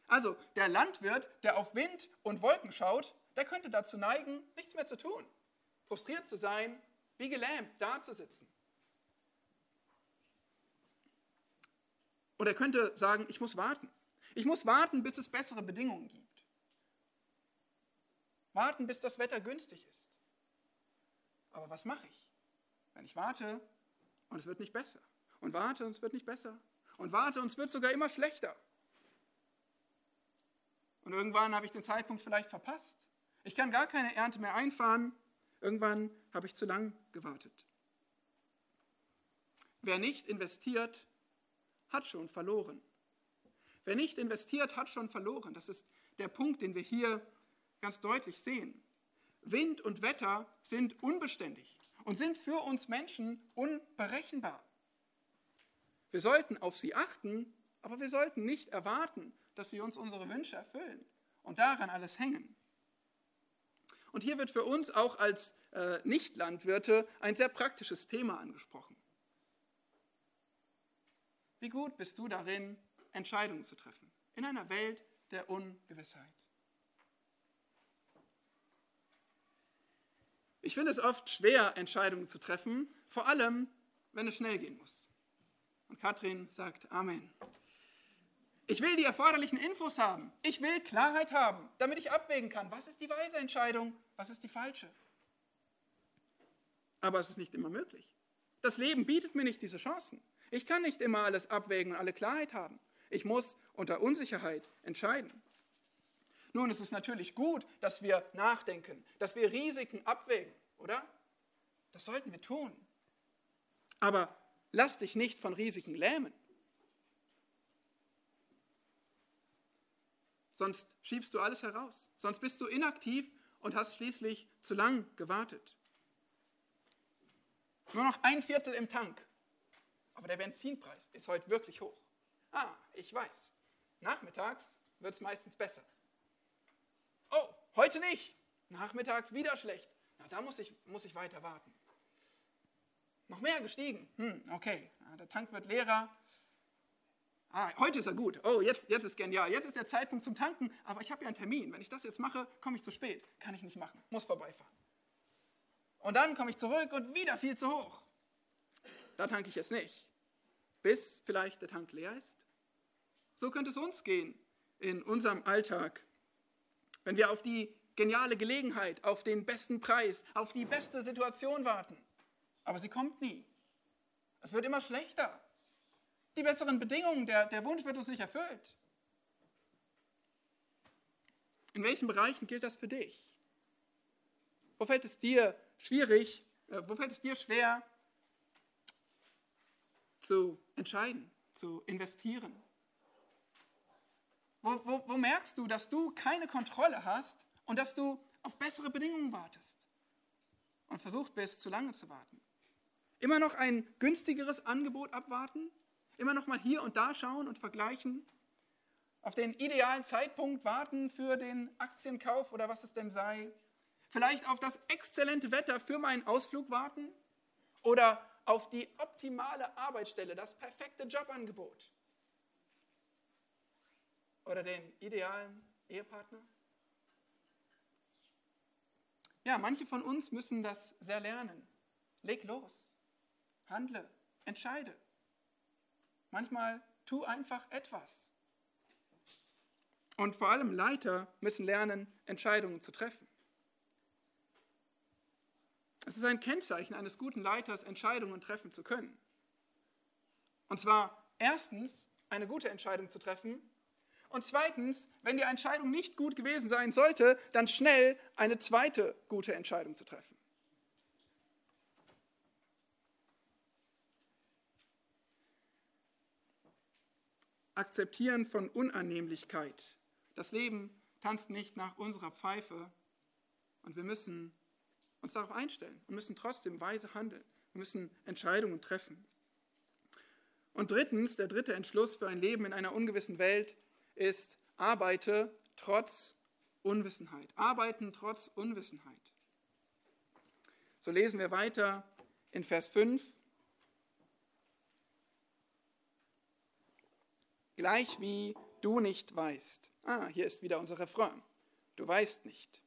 Also der Landwirt, der auf Wind und Wolken schaut, der könnte dazu neigen, nichts mehr zu tun, frustriert zu sein, wie gelähmt dazusitzen. Und er könnte sagen, ich muss warten. Ich muss warten, bis es bessere Bedingungen gibt. Warten, bis das Wetter günstig ist. Aber was mache ich, wenn ich warte und es wird nicht besser? Und warte und es wird nicht besser. Und warte und es wird sogar immer schlechter. Und irgendwann habe ich den Zeitpunkt vielleicht verpasst. Ich kann gar keine Ernte mehr einfahren. Irgendwann habe ich zu lang gewartet. Wer nicht investiert, hat schon verloren. Wer nicht investiert, hat schon verloren. Das ist der Punkt, den wir hier ganz deutlich sehen. Wind und Wetter sind unbeständig und sind für uns Menschen unberechenbar. Wir sollten auf sie achten, aber wir sollten nicht erwarten, dass sie uns unsere Wünsche erfüllen und daran alles hängen. Und hier wird für uns auch als äh, Nicht-Landwirte ein sehr praktisches Thema angesprochen. Wie gut bist du darin, Entscheidungen zu treffen in einer Welt der Ungewissheit? Ich finde es oft schwer, Entscheidungen zu treffen, vor allem, wenn es schnell gehen muss. Und Katrin sagt Amen. Ich will die erforderlichen Infos haben. Ich will Klarheit haben, damit ich abwägen kann, was ist die weise Entscheidung, was ist die falsche. Aber es ist nicht immer möglich. Das Leben bietet mir nicht diese Chancen. Ich kann nicht immer alles abwägen und alle Klarheit haben. Ich muss unter Unsicherheit entscheiden. Nun, es ist natürlich gut, dass wir nachdenken, dass wir Risiken abwägen, oder? Das sollten wir tun. Aber lass dich nicht von Risiken lähmen. Sonst schiebst du alles heraus. Sonst bist du inaktiv und hast schließlich zu lang gewartet. Nur noch ein Viertel im Tank. Aber der Benzinpreis ist heute wirklich hoch. Ah, ich weiß. Nachmittags wird es meistens besser. Oh, heute nicht. Nachmittags wieder schlecht. Na, da muss ich, muss ich weiter warten. Noch mehr gestiegen. Hm, okay, der Tank wird leerer. Ah, heute ist er gut. Oh, jetzt, jetzt ist genial. Jetzt ist der Zeitpunkt zum Tanken, aber ich habe ja einen Termin. Wenn ich das jetzt mache, komme ich zu spät. Kann ich nicht machen. Muss vorbeifahren. Und dann komme ich zurück und wieder viel zu hoch. Da tanke ich jetzt nicht. Bis vielleicht der Tank leer ist. So könnte es uns gehen in unserem Alltag. Wenn wir auf die geniale Gelegenheit, auf den besten Preis, auf die beste Situation warten. Aber sie kommt nie. Es wird immer schlechter. Die besseren Bedingungen, der, der Wunsch wird uns nicht erfüllt. In welchen Bereichen gilt das für dich? Wo fällt es dir schwierig, äh, wo fällt es dir schwer zu entscheiden, zu investieren? Wo, wo, wo merkst du, dass du keine Kontrolle hast und dass du auf bessere Bedingungen wartest und versucht bist, zu lange zu warten? Immer noch ein günstigeres Angebot abwarten? Immer noch mal hier und da schauen und vergleichen? Auf den idealen Zeitpunkt warten für den Aktienkauf oder was es denn sei? Vielleicht auf das exzellente Wetter für meinen Ausflug warten? Oder auf die optimale Arbeitsstelle, das perfekte Jobangebot? Oder den idealen Ehepartner? Ja, manche von uns müssen das sehr lernen. Leg los, handle, entscheide. Manchmal tu einfach etwas. Und vor allem Leiter müssen lernen, Entscheidungen zu treffen. Es ist ein Kennzeichen eines guten Leiters, Entscheidungen treffen zu können. Und zwar erstens eine gute Entscheidung zu treffen und zweitens, wenn die Entscheidung nicht gut gewesen sein sollte, dann schnell eine zweite gute Entscheidung zu treffen. Akzeptieren von Unannehmlichkeit. Das Leben tanzt nicht nach unserer Pfeife und wir müssen uns darauf einstellen und müssen trotzdem weise handeln. Wir müssen Entscheidungen treffen. Und drittens, der dritte Entschluss für ein Leben in einer ungewissen Welt ist, arbeite trotz Unwissenheit. Arbeiten trotz Unwissenheit. So lesen wir weiter in Vers 5. Gleich wie du nicht weißt. Ah, hier ist wieder unser Refrain. Du weißt nicht.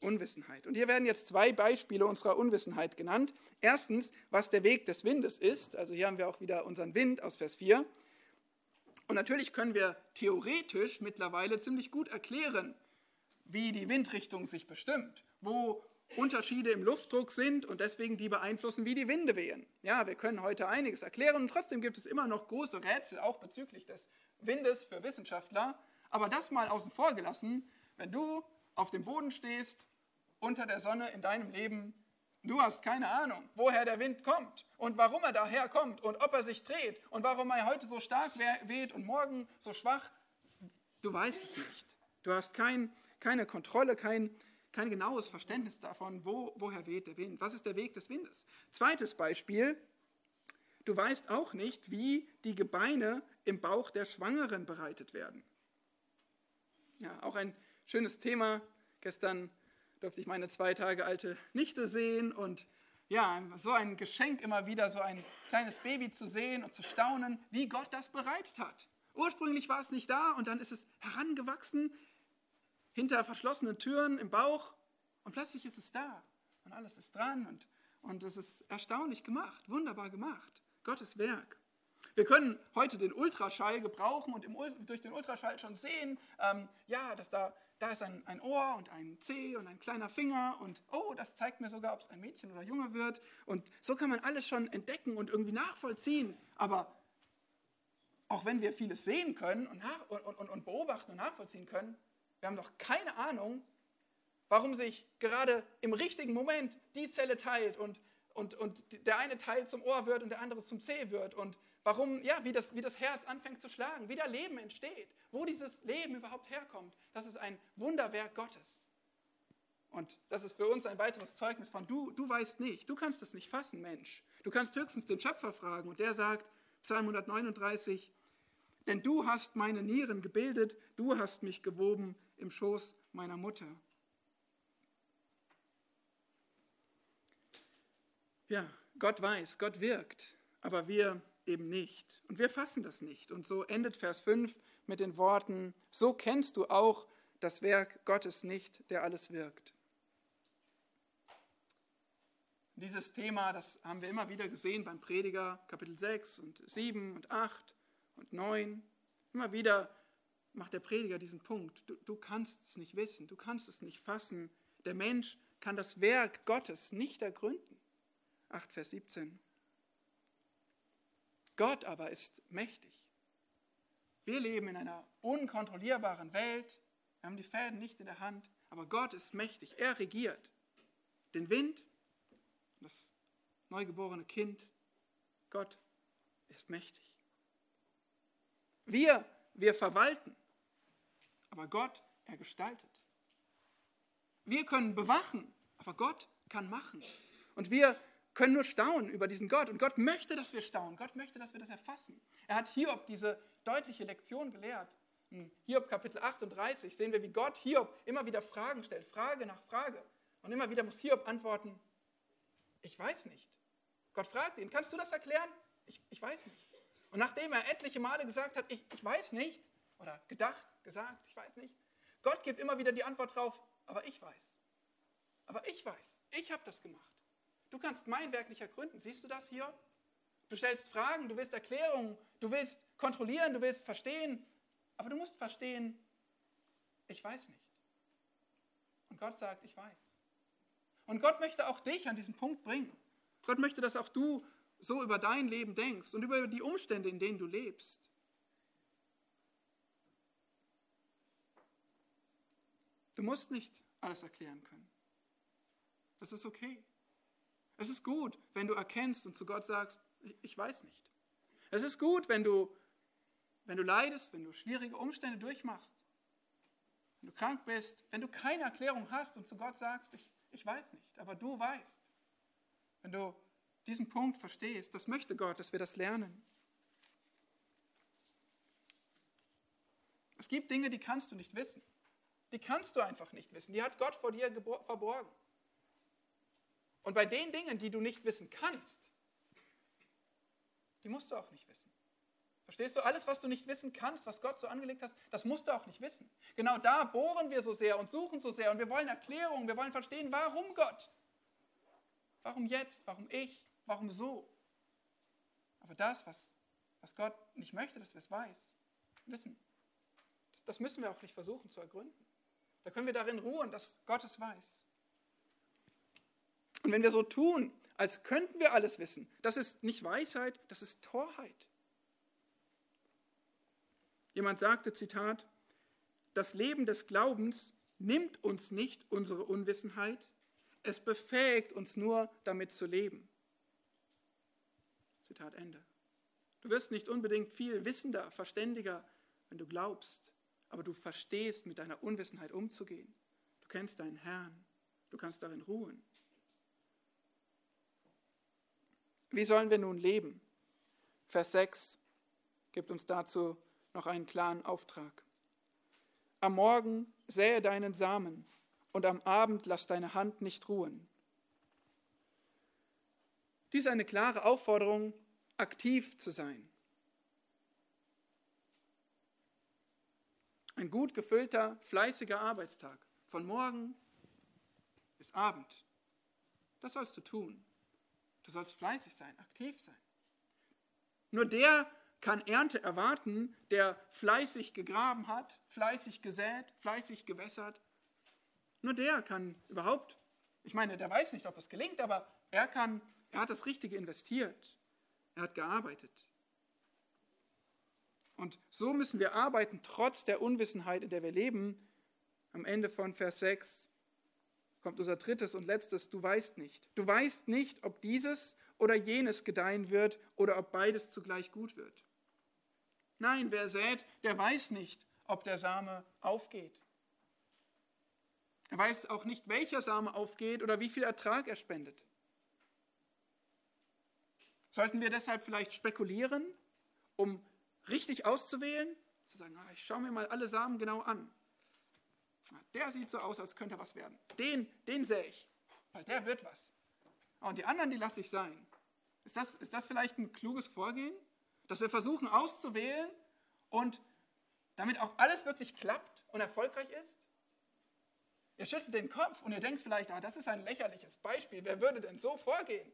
Unwissenheit. Und hier werden jetzt zwei Beispiele unserer Unwissenheit genannt. Erstens, was der Weg des Windes ist. Also hier haben wir auch wieder unseren Wind aus Vers 4. Und natürlich können wir theoretisch mittlerweile ziemlich gut erklären, wie die Windrichtung sich bestimmt, wo Unterschiede im Luftdruck sind und deswegen die beeinflussen, wie die Winde wehen. Ja, wir können heute einiges erklären und trotzdem gibt es immer noch große Rätsel, auch bezüglich des Windes für Wissenschaftler. Aber das mal außen vor gelassen, wenn du auf dem Boden stehst, unter der Sonne in deinem Leben, du hast keine Ahnung, woher der Wind kommt und warum er daher kommt und ob er sich dreht und warum er heute so stark weht und morgen so schwach. Du weißt es nicht. Du hast kein, keine Kontrolle, kein, kein genaues Verständnis davon, wo, woher weht der Wind. Was ist der Weg des Windes? Zweites Beispiel. Du weißt auch nicht, wie die Gebeine im Bauch der Schwangeren bereitet werden. Ja, auch ein schönes Thema. Gestern durfte ich meine zwei Tage alte Nichte sehen und ja, so ein Geschenk immer wieder, so ein kleines Baby zu sehen und zu staunen, wie Gott das bereitet hat. Ursprünglich war es nicht da und dann ist es herangewachsen hinter verschlossenen Türen im Bauch und plötzlich ist es da und alles ist dran und, und es ist erstaunlich gemacht, wunderbar gemacht. Gottes Werk. Wir können heute den Ultraschall gebrauchen und im, durch den Ultraschall schon sehen, ähm, ja, dass da da ist ein, ein Ohr und ein Zeh und ein kleiner Finger und oh, das zeigt mir sogar, ob es ein Mädchen oder Junge wird. Und so kann man alles schon entdecken und irgendwie nachvollziehen. Aber auch wenn wir vieles sehen können und, nach, und, und, und beobachten und nachvollziehen können, wir haben doch keine Ahnung, warum sich gerade im richtigen Moment die Zelle teilt und, und, und der eine Teil zum Ohr wird und der andere zum Zeh wird und warum, ja, wie das, wie das Herz anfängt zu schlagen, wie da Leben entsteht, wo dieses Leben überhaupt herkommt. Das ist ein Wunderwerk Gottes. Und das ist für uns ein weiteres Zeugnis von, du, du weißt nicht, du kannst es nicht fassen, Mensch. Du kannst höchstens den Schöpfer fragen und der sagt, Psalm 139, denn du hast meine Nieren gebildet, du hast mich gewoben im Schoß meiner Mutter. Ja, Gott weiß, Gott wirkt, aber wir eben nicht. Und wir fassen das nicht. Und so endet Vers 5 mit den Worten, so kennst du auch das Werk Gottes nicht, der alles wirkt. Dieses Thema, das haben wir immer wieder gesehen beim Prediger, Kapitel 6 und 7 und 8 und 9. Immer wieder macht der Prediger diesen Punkt. Du, du kannst es nicht wissen, du kannst es nicht fassen. Der Mensch kann das Werk Gottes nicht ergründen. 8 Vers 17. Gott aber ist mächtig. Wir leben in einer unkontrollierbaren Welt. Wir haben die Fäden nicht in der Hand, aber Gott ist mächtig. Er regiert den Wind, das neugeborene Kind. Gott ist mächtig. Wir, wir verwalten, aber Gott, er gestaltet. Wir können bewachen, aber Gott kann machen. Und wir können nur staunen über diesen Gott. Und Gott möchte, dass wir staunen. Gott möchte, dass wir das erfassen. Er hat Hiob diese deutliche Lektion gelehrt. In Hiob Kapitel 38 sehen wir, wie Gott Hiob immer wieder Fragen stellt, Frage nach Frage. Und immer wieder muss Hiob antworten, ich weiß nicht. Gott fragt ihn, kannst du das erklären? Ich, ich weiß nicht. Und nachdem er etliche Male gesagt hat, ich, ich weiß nicht, oder gedacht, gesagt, ich weiß nicht, Gott gibt immer wieder die Antwort drauf, aber ich weiß. Aber ich weiß, ich habe das gemacht. Du kannst mein Werk nicht ergründen. Siehst du das hier? Du stellst Fragen, du willst Erklärungen, du willst kontrollieren, du willst verstehen, aber du musst verstehen, ich weiß nicht. Und Gott sagt, ich weiß. Und Gott möchte auch dich an diesen Punkt bringen. Gott möchte, dass auch du so über dein Leben denkst und über die Umstände, in denen du lebst. Du musst nicht alles erklären können. Das ist okay. Es ist gut, wenn du erkennst und zu Gott sagst, ich weiß nicht. Es ist gut, wenn du, wenn du leidest, wenn du schwierige Umstände durchmachst, wenn du krank bist, wenn du keine Erklärung hast und zu Gott sagst, ich, ich weiß nicht, aber du weißt. Wenn du diesen Punkt verstehst, das möchte Gott, dass wir das lernen. Es gibt Dinge, die kannst du nicht wissen. Die kannst du einfach nicht wissen. Die hat Gott vor dir verborgen. Und bei den Dingen, die du nicht wissen kannst, die musst du auch nicht wissen. Verstehst du? Alles, was du nicht wissen kannst, was Gott so angelegt hat, das musst du auch nicht wissen. Genau da bohren wir so sehr und suchen so sehr und wir wollen Erklärungen, wir wollen verstehen, warum Gott. Warum jetzt? Warum ich? Warum so? Aber das, was, was Gott nicht möchte, dass wir es weiß, wissen, das, das müssen wir auch nicht versuchen zu ergründen. Da können wir darin ruhen, dass Gott es weiß. Und wenn wir so tun, als könnten wir alles wissen, das ist nicht Weisheit, das ist Torheit. Jemand sagte, Zitat, das Leben des Glaubens nimmt uns nicht unsere Unwissenheit, es befähigt uns nur, damit zu leben. Zitat Ende. Du wirst nicht unbedingt viel wissender, verständiger, wenn du glaubst, aber du verstehst, mit deiner Unwissenheit umzugehen. Du kennst deinen Herrn, du kannst darin ruhen. Wie sollen wir nun leben? Vers 6 gibt uns dazu noch einen klaren Auftrag. Am Morgen sähe deinen Samen und am Abend lass deine Hand nicht ruhen. Dies ist eine klare Aufforderung, aktiv zu sein. Ein gut gefüllter, fleißiger Arbeitstag, von morgen bis Abend. Das sollst du tun. Du sollst fleißig sein, aktiv sein. Nur der kann Ernte erwarten, der fleißig gegraben hat, fleißig gesät, fleißig gewässert. Nur der kann überhaupt, ich meine, der weiß nicht, ob es gelingt, aber er kann, er hat das Richtige investiert. Er hat gearbeitet. Und so müssen wir arbeiten, trotz der Unwissenheit, in der wir leben. Am Ende von Vers 6 kommt unser drittes und letztes, du weißt nicht. Du weißt nicht, ob dieses oder jenes gedeihen wird oder ob beides zugleich gut wird. Nein, wer sät, der weiß nicht, ob der Same aufgeht. Er weiß auch nicht, welcher Same aufgeht oder wie viel Ertrag er spendet. Sollten wir deshalb vielleicht spekulieren, um richtig auszuwählen? Zu sagen, ah, ich schaue mir mal alle Samen genau an. Der sieht so aus, als könnte was werden. Den, den sehe ich, weil der wird was. Und die anderen, die lasse ich sein. Ist das, ist das vielleicht ein kluges Vorgehen? Dass wir versuchen auszuwählen und damit auch alles wirklich klappt und erfolgreich ist? Ihr schüttelt den Kopf und ihr denkt vielleicht, ah, das ist ein lächerliches Beispiel. Wer würde denn so vorgehen?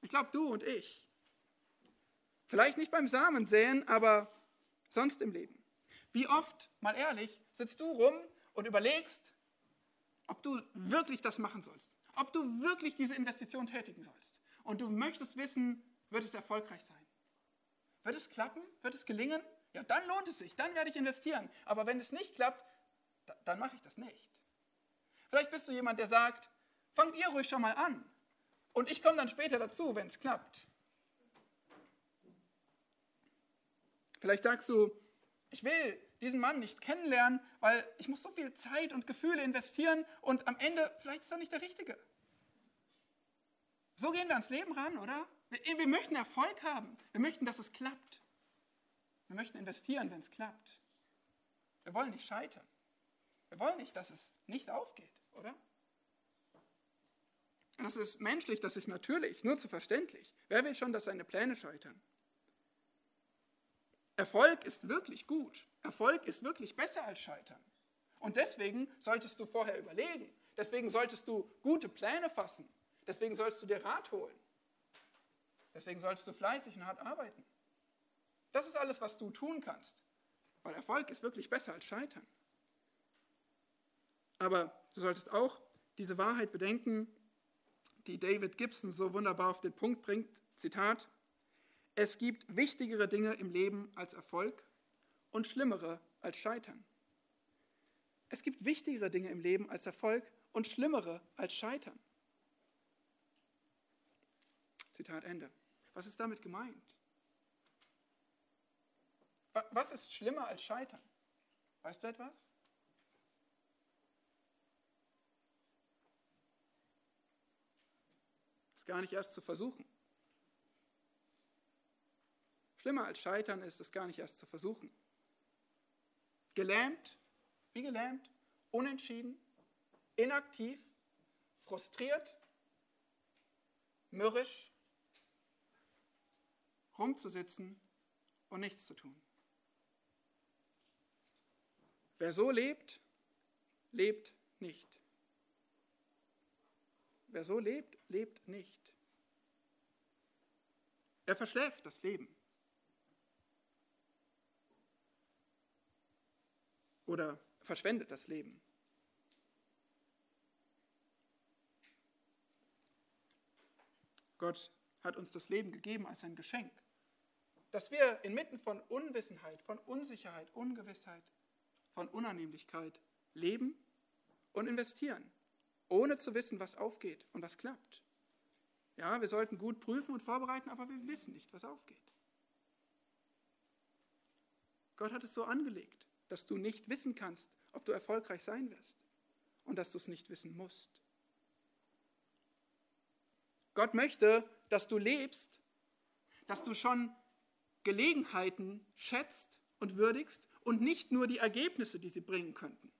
Ich glaube, du und ich. Vielleicht nicht beim Samensäen, aber sonst im Leben. Wie oft, mal ehrlich, sitzt du rum und überlegst, ob du wirklich das machen sollst, ob du wirklich diese Investition tätigen sollst. Und du möchtest wissen, wird es erfolgreich sein? Wird es klappen? Wird es gelingen? Ja, dann lohnt es sich, dann werde ich investieren. Aber wenn es nicht klappt, dann mache ich das nicht. Vielleicht bist du jemand, der sagt, fangt ihr ruhig schon mal an. Und ich komme dann später dazu, wenn es klappt. Vielleicht sagst du, ich will diesen Mann nicht kennenlernen, weil ich muss so viel Zeit und Gefühle investieren und am Ende vielleicht ist er nicht der Richtige. So gehen wir ans Leben ran, oder? Wir, wir möchten Erfolg haben. Wir möchten, dass es klappt. Wir möchten investieren, wenn es klappt. Wir wollen nicht scheitern. Wir wollen nicht, dass es nicht aufgeht, oder? Das ist menschlich, das ist natürlich, nur zu verständlich. Wer will schon, dass seine Pläne scheitern? Erfolg ist wirklich gut. Erfolg ist wirklich besser als Scheitern. Und deswegen solltest du vorher überlegen. Deswegen solltest du gute Pläne fassen. Deswegen sollst du dir Rat holen. Deswegen sollst du fleißig und hart arbeiten. Das ist alles, was du tun kannst. Weil Erfolg ist wirklich besser als Scheitern. Aber du solltest auch diese Wahrheit bedenken, die David Gibson so wunderbar auf den Punkt bringt. Zitat, es gibt wichtigere Dinge im Leben als Erfolg und schlimmere als Scheitern. Es gibt wichtigere Dinge im Leben als Erfolg und schlimmere als Scheitern. Zitat Ende. Was ist damit gemeint? Was ist schlimmer als Scheitern? Weißt du etwas? Es gar nicht erst zu versuchen. Schlimmer als Scheitern ist es gar nicht erst zu versuchen. Gelähmt, wie gelähmt, unentschieden, inaktiv, frustriert, mürrisch, rumzusitzen und nichts zu tun. Wer so lebt, lebt nicht. Wer so lebt, lebt nicht. Er verschläft das Leben. Oder verschwendet das Leben. Gott hat uns das Leben gegeben als ein Geschenk, dass wir inmitten von Unwissenheit, von Unsicherheit, Ungewissheit, von Unannehmlichkeit leben und investieren, ohne zu wissen, was aufgeht und was klappt. Ja, wir sollten gut prüfen und vorbereiten, aber wir wissen nicht, was aufgeht. Gott hat es so angelegt, dass du nicht wissen kannst, ob du erfolgreich sein wirst und dass du es nicht wissen musst. Gott möchte, dass du lebst, dass du schon Gelegenheiten schätzt und würdigst und nicht nur die Ergebnisse, die sie bringen könnten.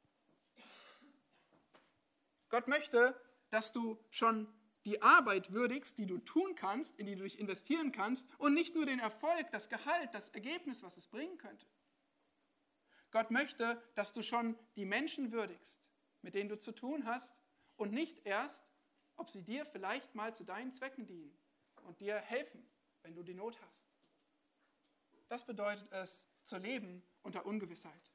Gott möchte, dass du schon die Arbeit würdigst, die du tun kannst, in die du dich investieren kannst und nicht nur den Erfolg, das Gehalt, das Ergebnis, was es bringen könnte. Gott möchte, dass du schon die Menschen würdigst, mit denen du zu tun hast und nicht erst, ob sie dir vielleicht mal zu deinen Zwecken dienen und dir helfen, wenn du die Not hast. Das bedeutet es, zu leben unter Ungewissheit.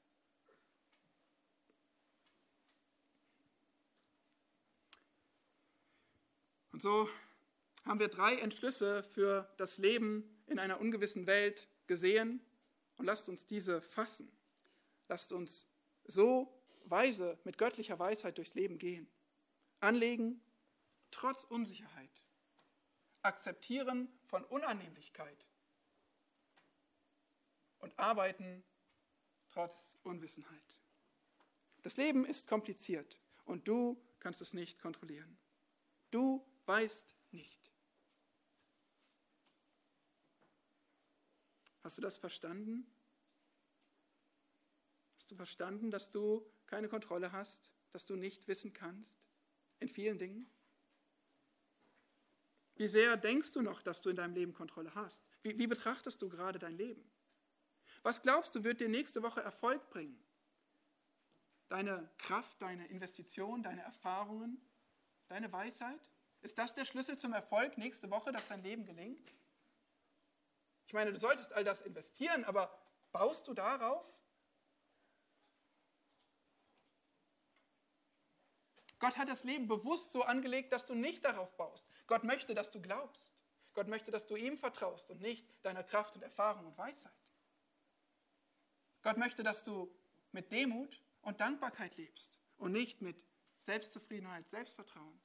Und so haben wir drei Entschlüsse für das Leben in einer ungewissen Welt gesehen und lasst uns diese fassen. Lasst uns so weise, mit göttlicher Weisheit durchs Leben gehen. Anlegen, trotz Unsicherheit. Akzeptieren von Unannehmlichkeit und arbeiten trotz Unwissenheit. Das Leben ist kompliziert und du kannst es nicht kontrollieren. Du weißt nicht. Hast du das verstanden? Du verstanden, dass du keine Kontrolle hast, dass du nicht wissen kannst in vielen Dingen? Wie sehr denkst du noch, dass du in deinem Leben Kontrolle hast? Wie, wie betrachtest du gerade dein Leben? Was glaubst du, wird dir nächste Woche Erfolg bringen? Deine Kraft, deine Investition, deine Erfahrungen, deine Weisheit? Ist das der Schlüssel zum Erfolg nächste Woche, dass dein Leben gelingt? Ich meine, du solltest all das investieren, aber baust du darauf? Gott hat das Leben bewusst so angelegt, dass du nicht darauf baust. Gott möchte, dass du glaubst. Gott möchte, dass du ihm vertraust und nicht deiner Kraft und Erfahrung und Weisheit. Gott möchte, dass du mit Demut und Dankbarkeit lebst und nicht mit Selbstzufriedenheit, Selbstvertrauen.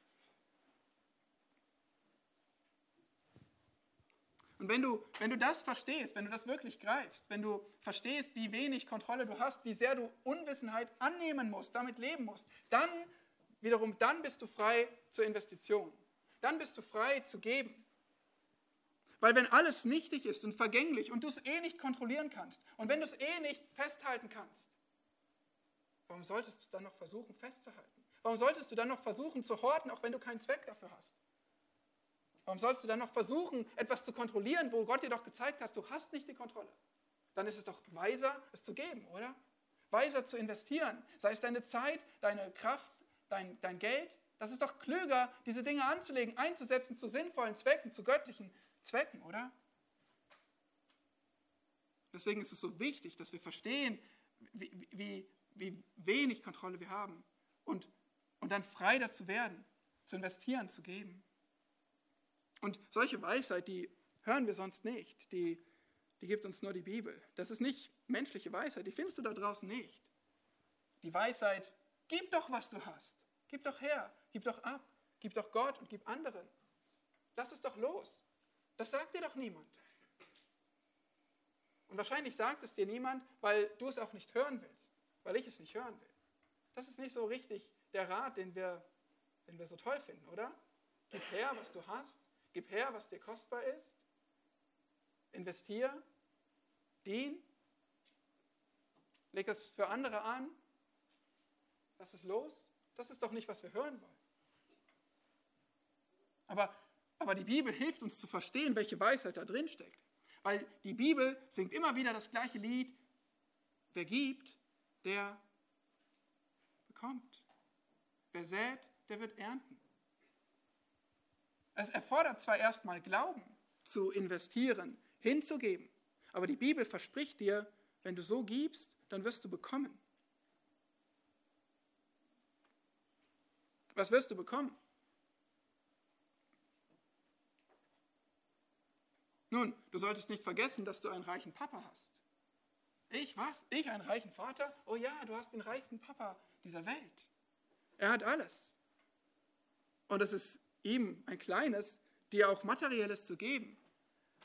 Und wenn du, wenn du das verstehst, wenn du das wirklich greifst, wenn du verstehst, wie wenig Kontrolle du hast, wie sehr du Unwissenheit annehmen musst, damit leben musst, dann wiederum, dann bist du frei zur Investition. Dann bist du frei zu geben. Weil wenn alles nichtig ist und vergänglich und du es eh nicht kontrollieren kannst und wenn du es eh nicht festhalten kannst, warum solltest du dann noch versuchen festzuhalten? Warum solltest du dann noch versuchen zu horten, auch wenn du keinen Zweck dafür hast? Warum sollst du dann noch versuchen, etwas zu kontrollieren, wo Gott dir doch gezeigt hat, du hast nicht die Kontrolle? Dann ist es doch weiser, es zu geben, oder? Weiser zu investieren, sei es deine Zeit, deine Kraft, dein, dein Geld. Das ist doch klüger, diese Dinge anzulegen, einzusetzen zu sinnvollen Zwecken, zu göttlichen Zwecken, oder? Deswegen ist es so wichtig, dass wir verstehen, wie, wie, wie wenig Kontrolle wir haben und, und dann frei dazu werden, zu investieren, zu geben. Und solche Weisheit, die hören wir sonst nicht. Die, die gibt uns nur die Bibel. Das ist nicht menschliche Weisheit, die findest du da draußen nicht. Die Weisheit, gib doch, was du hast. Gib doch her, gib doch ab, gib doch Gott und gib anderen. Lass es doch los. Das sagt dir doch niemand. Und wahrscheinlich sagt es dir niemand, weil du es auch nicht hören willst, weil ich es nicht hören will. Das ist nicht so richtig der Rat, den wir, den wir so toll finden, oder? Gib her, was du hast, gib her, was dir kostbar ist, investier, dien, leg es für andere an, lass es los. Das ist doch nicht, was wir hören wollen. Aber, aber die Bibel hilft uns zu verstehen, welche Weisheit da drin steckt. Weil die Bibel singt immer wieder das gleiche Lied. Wer gibt, der bekommt. Wer sät, der wird ernten. Es erfordert zwar erstmal Glauben, zu investieren, hinzugeben, aber die Bibel verspricht dir, wenn du so gibst, dann wirst du bekommen. Was wirst du bekommen? Nun, du solltest nicht vergessen, dass du einen reichen Papa hast. Ich, was? Ich, einen reichen Vater? Oh ja, du hast den reichsten Papa dieser Welt. Er hat alles. Und es ist ihm ein kleines, dir auch materielles zu geben.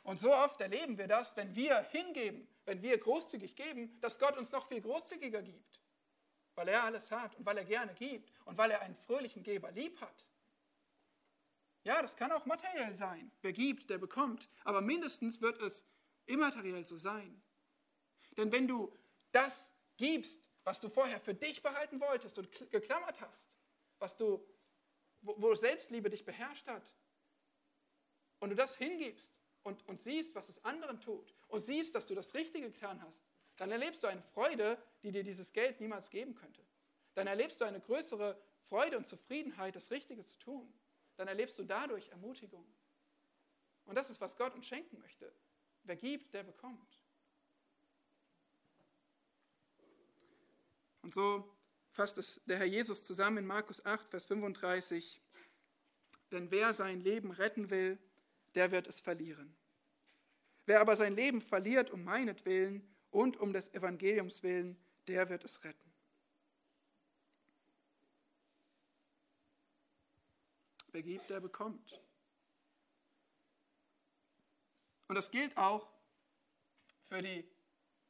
Und so oft erleben wir das, wenn wir hingeben, wenn wir großzügig geben, dass Gott uns noch viel großzügiger gibt, weil er alles hat und weil er gerne gibt und weil er einen fröhlichen Geber lieb hat. Ja, das kann auch materiell sein. Wer gibt, der bekommt. Aber mindestens wird es immateriell so sein. Denn wenn du das gibst, was du vorher für dich behalten wolltest und geklammert hast, was du, wo, Selbstliebe dich beherrscht hat, und du das hingibst und, und siehst, was es anderen tut, und siehst, dass du das Richtige getan hast, dann erlebst du eine Freude, die dir dieses Geld niemals geben könnte. Dann erlebst du eine größere Freude und Zufriedenheit, das Richtige zu tun dann erlebst du dadurch Ermutigung. Und das ist, was Gott uns schenken möchte. Wer gibt, der bekommt. Und so fasst es der Herr Jesus zusammen in Markus 8, Vers 35. Denn wer sein Leben retten will, der wird es verlieren. Wer aber sein Leben verliert um meinetwillen und um des Evangeliums willen, der wird es retten. Wer gibt, der bekommt. Und das gilt auch für die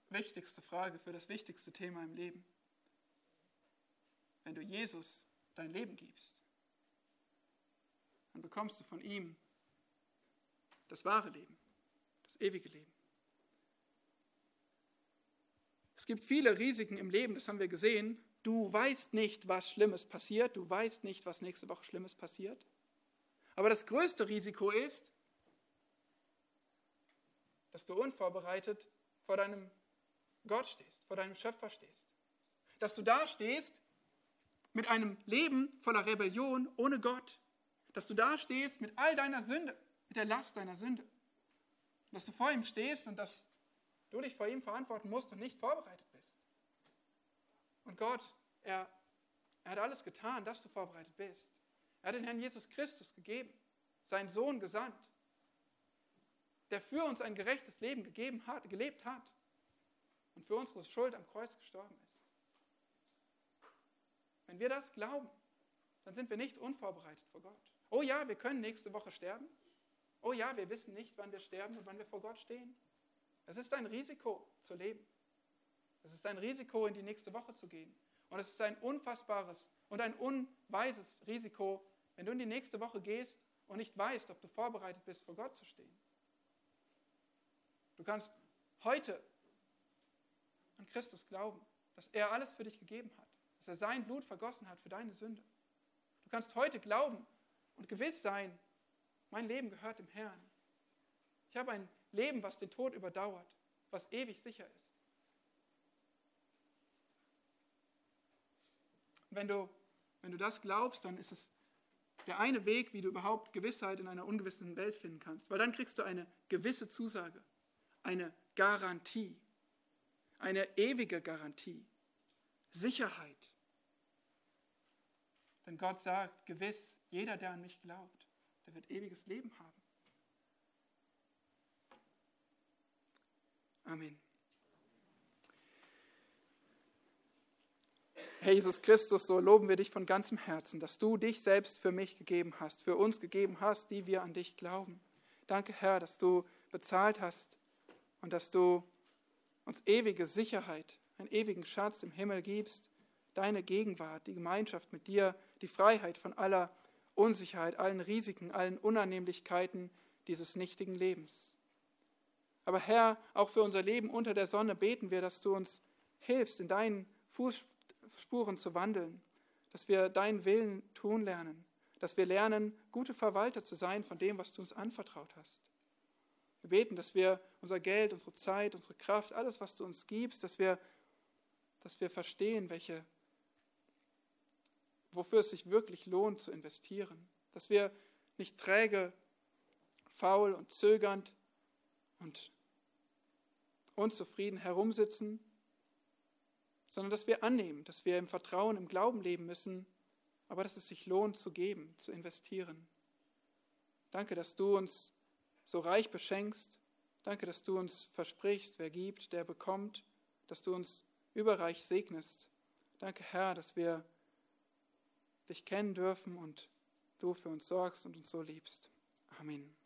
wichtigste Frage, für das wichtigste Thema im Leben. Wenn du Jesus dein Leben gibst, dann bekommst du von ihm das wahre Leben, das ewige Leben. Es gibt viele Risiken im Leben, das haben wir gesehen. Du weißt nicht, was Schlimmes passiert, du weißt nicht, was nächste Woche Schlimmes passiert. Aber das größte Risiko ist, dass du unvorbereitet vor deinem Gott stehst, vor deinem Schöpfer stehst. Dass du da stehst mit einem Leben voller Rebellion ohne Gott. Dass du da stehst mit all deiner Sünde, mit der Last deiner Sünde. Dass du vor ihm stehst und dass du dich vor ihm verantworten musst und nicht vorbereitet bist. Und Gott, er, er hat alles getan, dass du vorbereitet bist. Er hat den Herrn Jesus Christus gegeben, seinen Sohn gesandt, der für uns ein gerechtes Leben gegeben hat, gelebt hat und für unsere Schuld am Kreuz gestorben ist. Wenn wir das glauben, dann sind wir nicht unvorbereitet vor Gott. Oh ja, wir können nächste Woche sterben. Oh ja, wir wissen nicht, wann wir sterben und wann wir vor Gott stehen. Es ist ein Risiko zu leben. Es ist ein Risiko, in die nächste Woche zu gehen. Und es ist ein unfassbares und ein unweises Risiko, wenn du in die nächste Woche gehst und nicht weißt, ob du vorbereitet bist, vor Gott zu stehen. Du kannst heute an Christus glauben, dass er alles für dich gegeben hat, dass er sein Blut vergossen hat für deine Sünde. Du kannst heute glauben und gewiss sein, mein Leben gehört dem Herrn. Ich habe ein Leben, was den Tod überdauert, was ewig sicher ist. Wenn du, wenn du das glaubst, dann ist es der eine Weg, wie du überhaupt Gewissheit in einer ungewissen Welt finden kannst. Weil dann kriegst du eine gewisse Zusage, eine Garantie, eine ewige Garantie, Sicherheit. Denn Gott sagt, gewiss, jeder, der an mich glaubt, der wird ewiges Leben haben. Amen. Herr Jesus Christus, so loben wir dich von ganzem Herzen, dass du dich selbst für mich gegeben hast, für uns gegeben hast, die wir an dich glauben. Danke, Herr, dass du bezahlt hast und dass du uns ewige Sicherheit, einen ewigen Schatz im Himmel gibst, deine Gegenwart, die Gemeinschaft mit dir, die Freiheit von aller Unsicherheit, allen Risiken, allen Unannehmlichkeiten dieses nichtigen Lebens. Aber Herr, auch für unser Leben unter der Sonne beten wir, dass du uns hilfst, in deinen Fußspuren zu wandeln, dass wir deinen Willen tun lernen, dass wir lernen, gute Verwalter zu sein von dem, was du uns anvertraut hast. Wir beten, dass wir unser Geld, unsere Zeit, unsere Kraft, alles, was du uns gibst, dass wir, dass wir verstehen, welche, wofür es sich wirklich lohnt zu investieren. Dass wir nicht träge, faul und zögernd und unzufrieden herumsitzen, sondern dass wir annehmen, dass wir im Vertrauen, im Glauben leben müssen, aber dass es sich lohnt zu geben, zu investieren. Danke, dass du uns so reich beschenkst. Danke, dass du uns versprichst, wer gibt, der bekommt, dass du uns überreich segnest. Danke, Herr, dass wir dich kennen dürfen und du für uns sorgst und uns so liebst. Amen.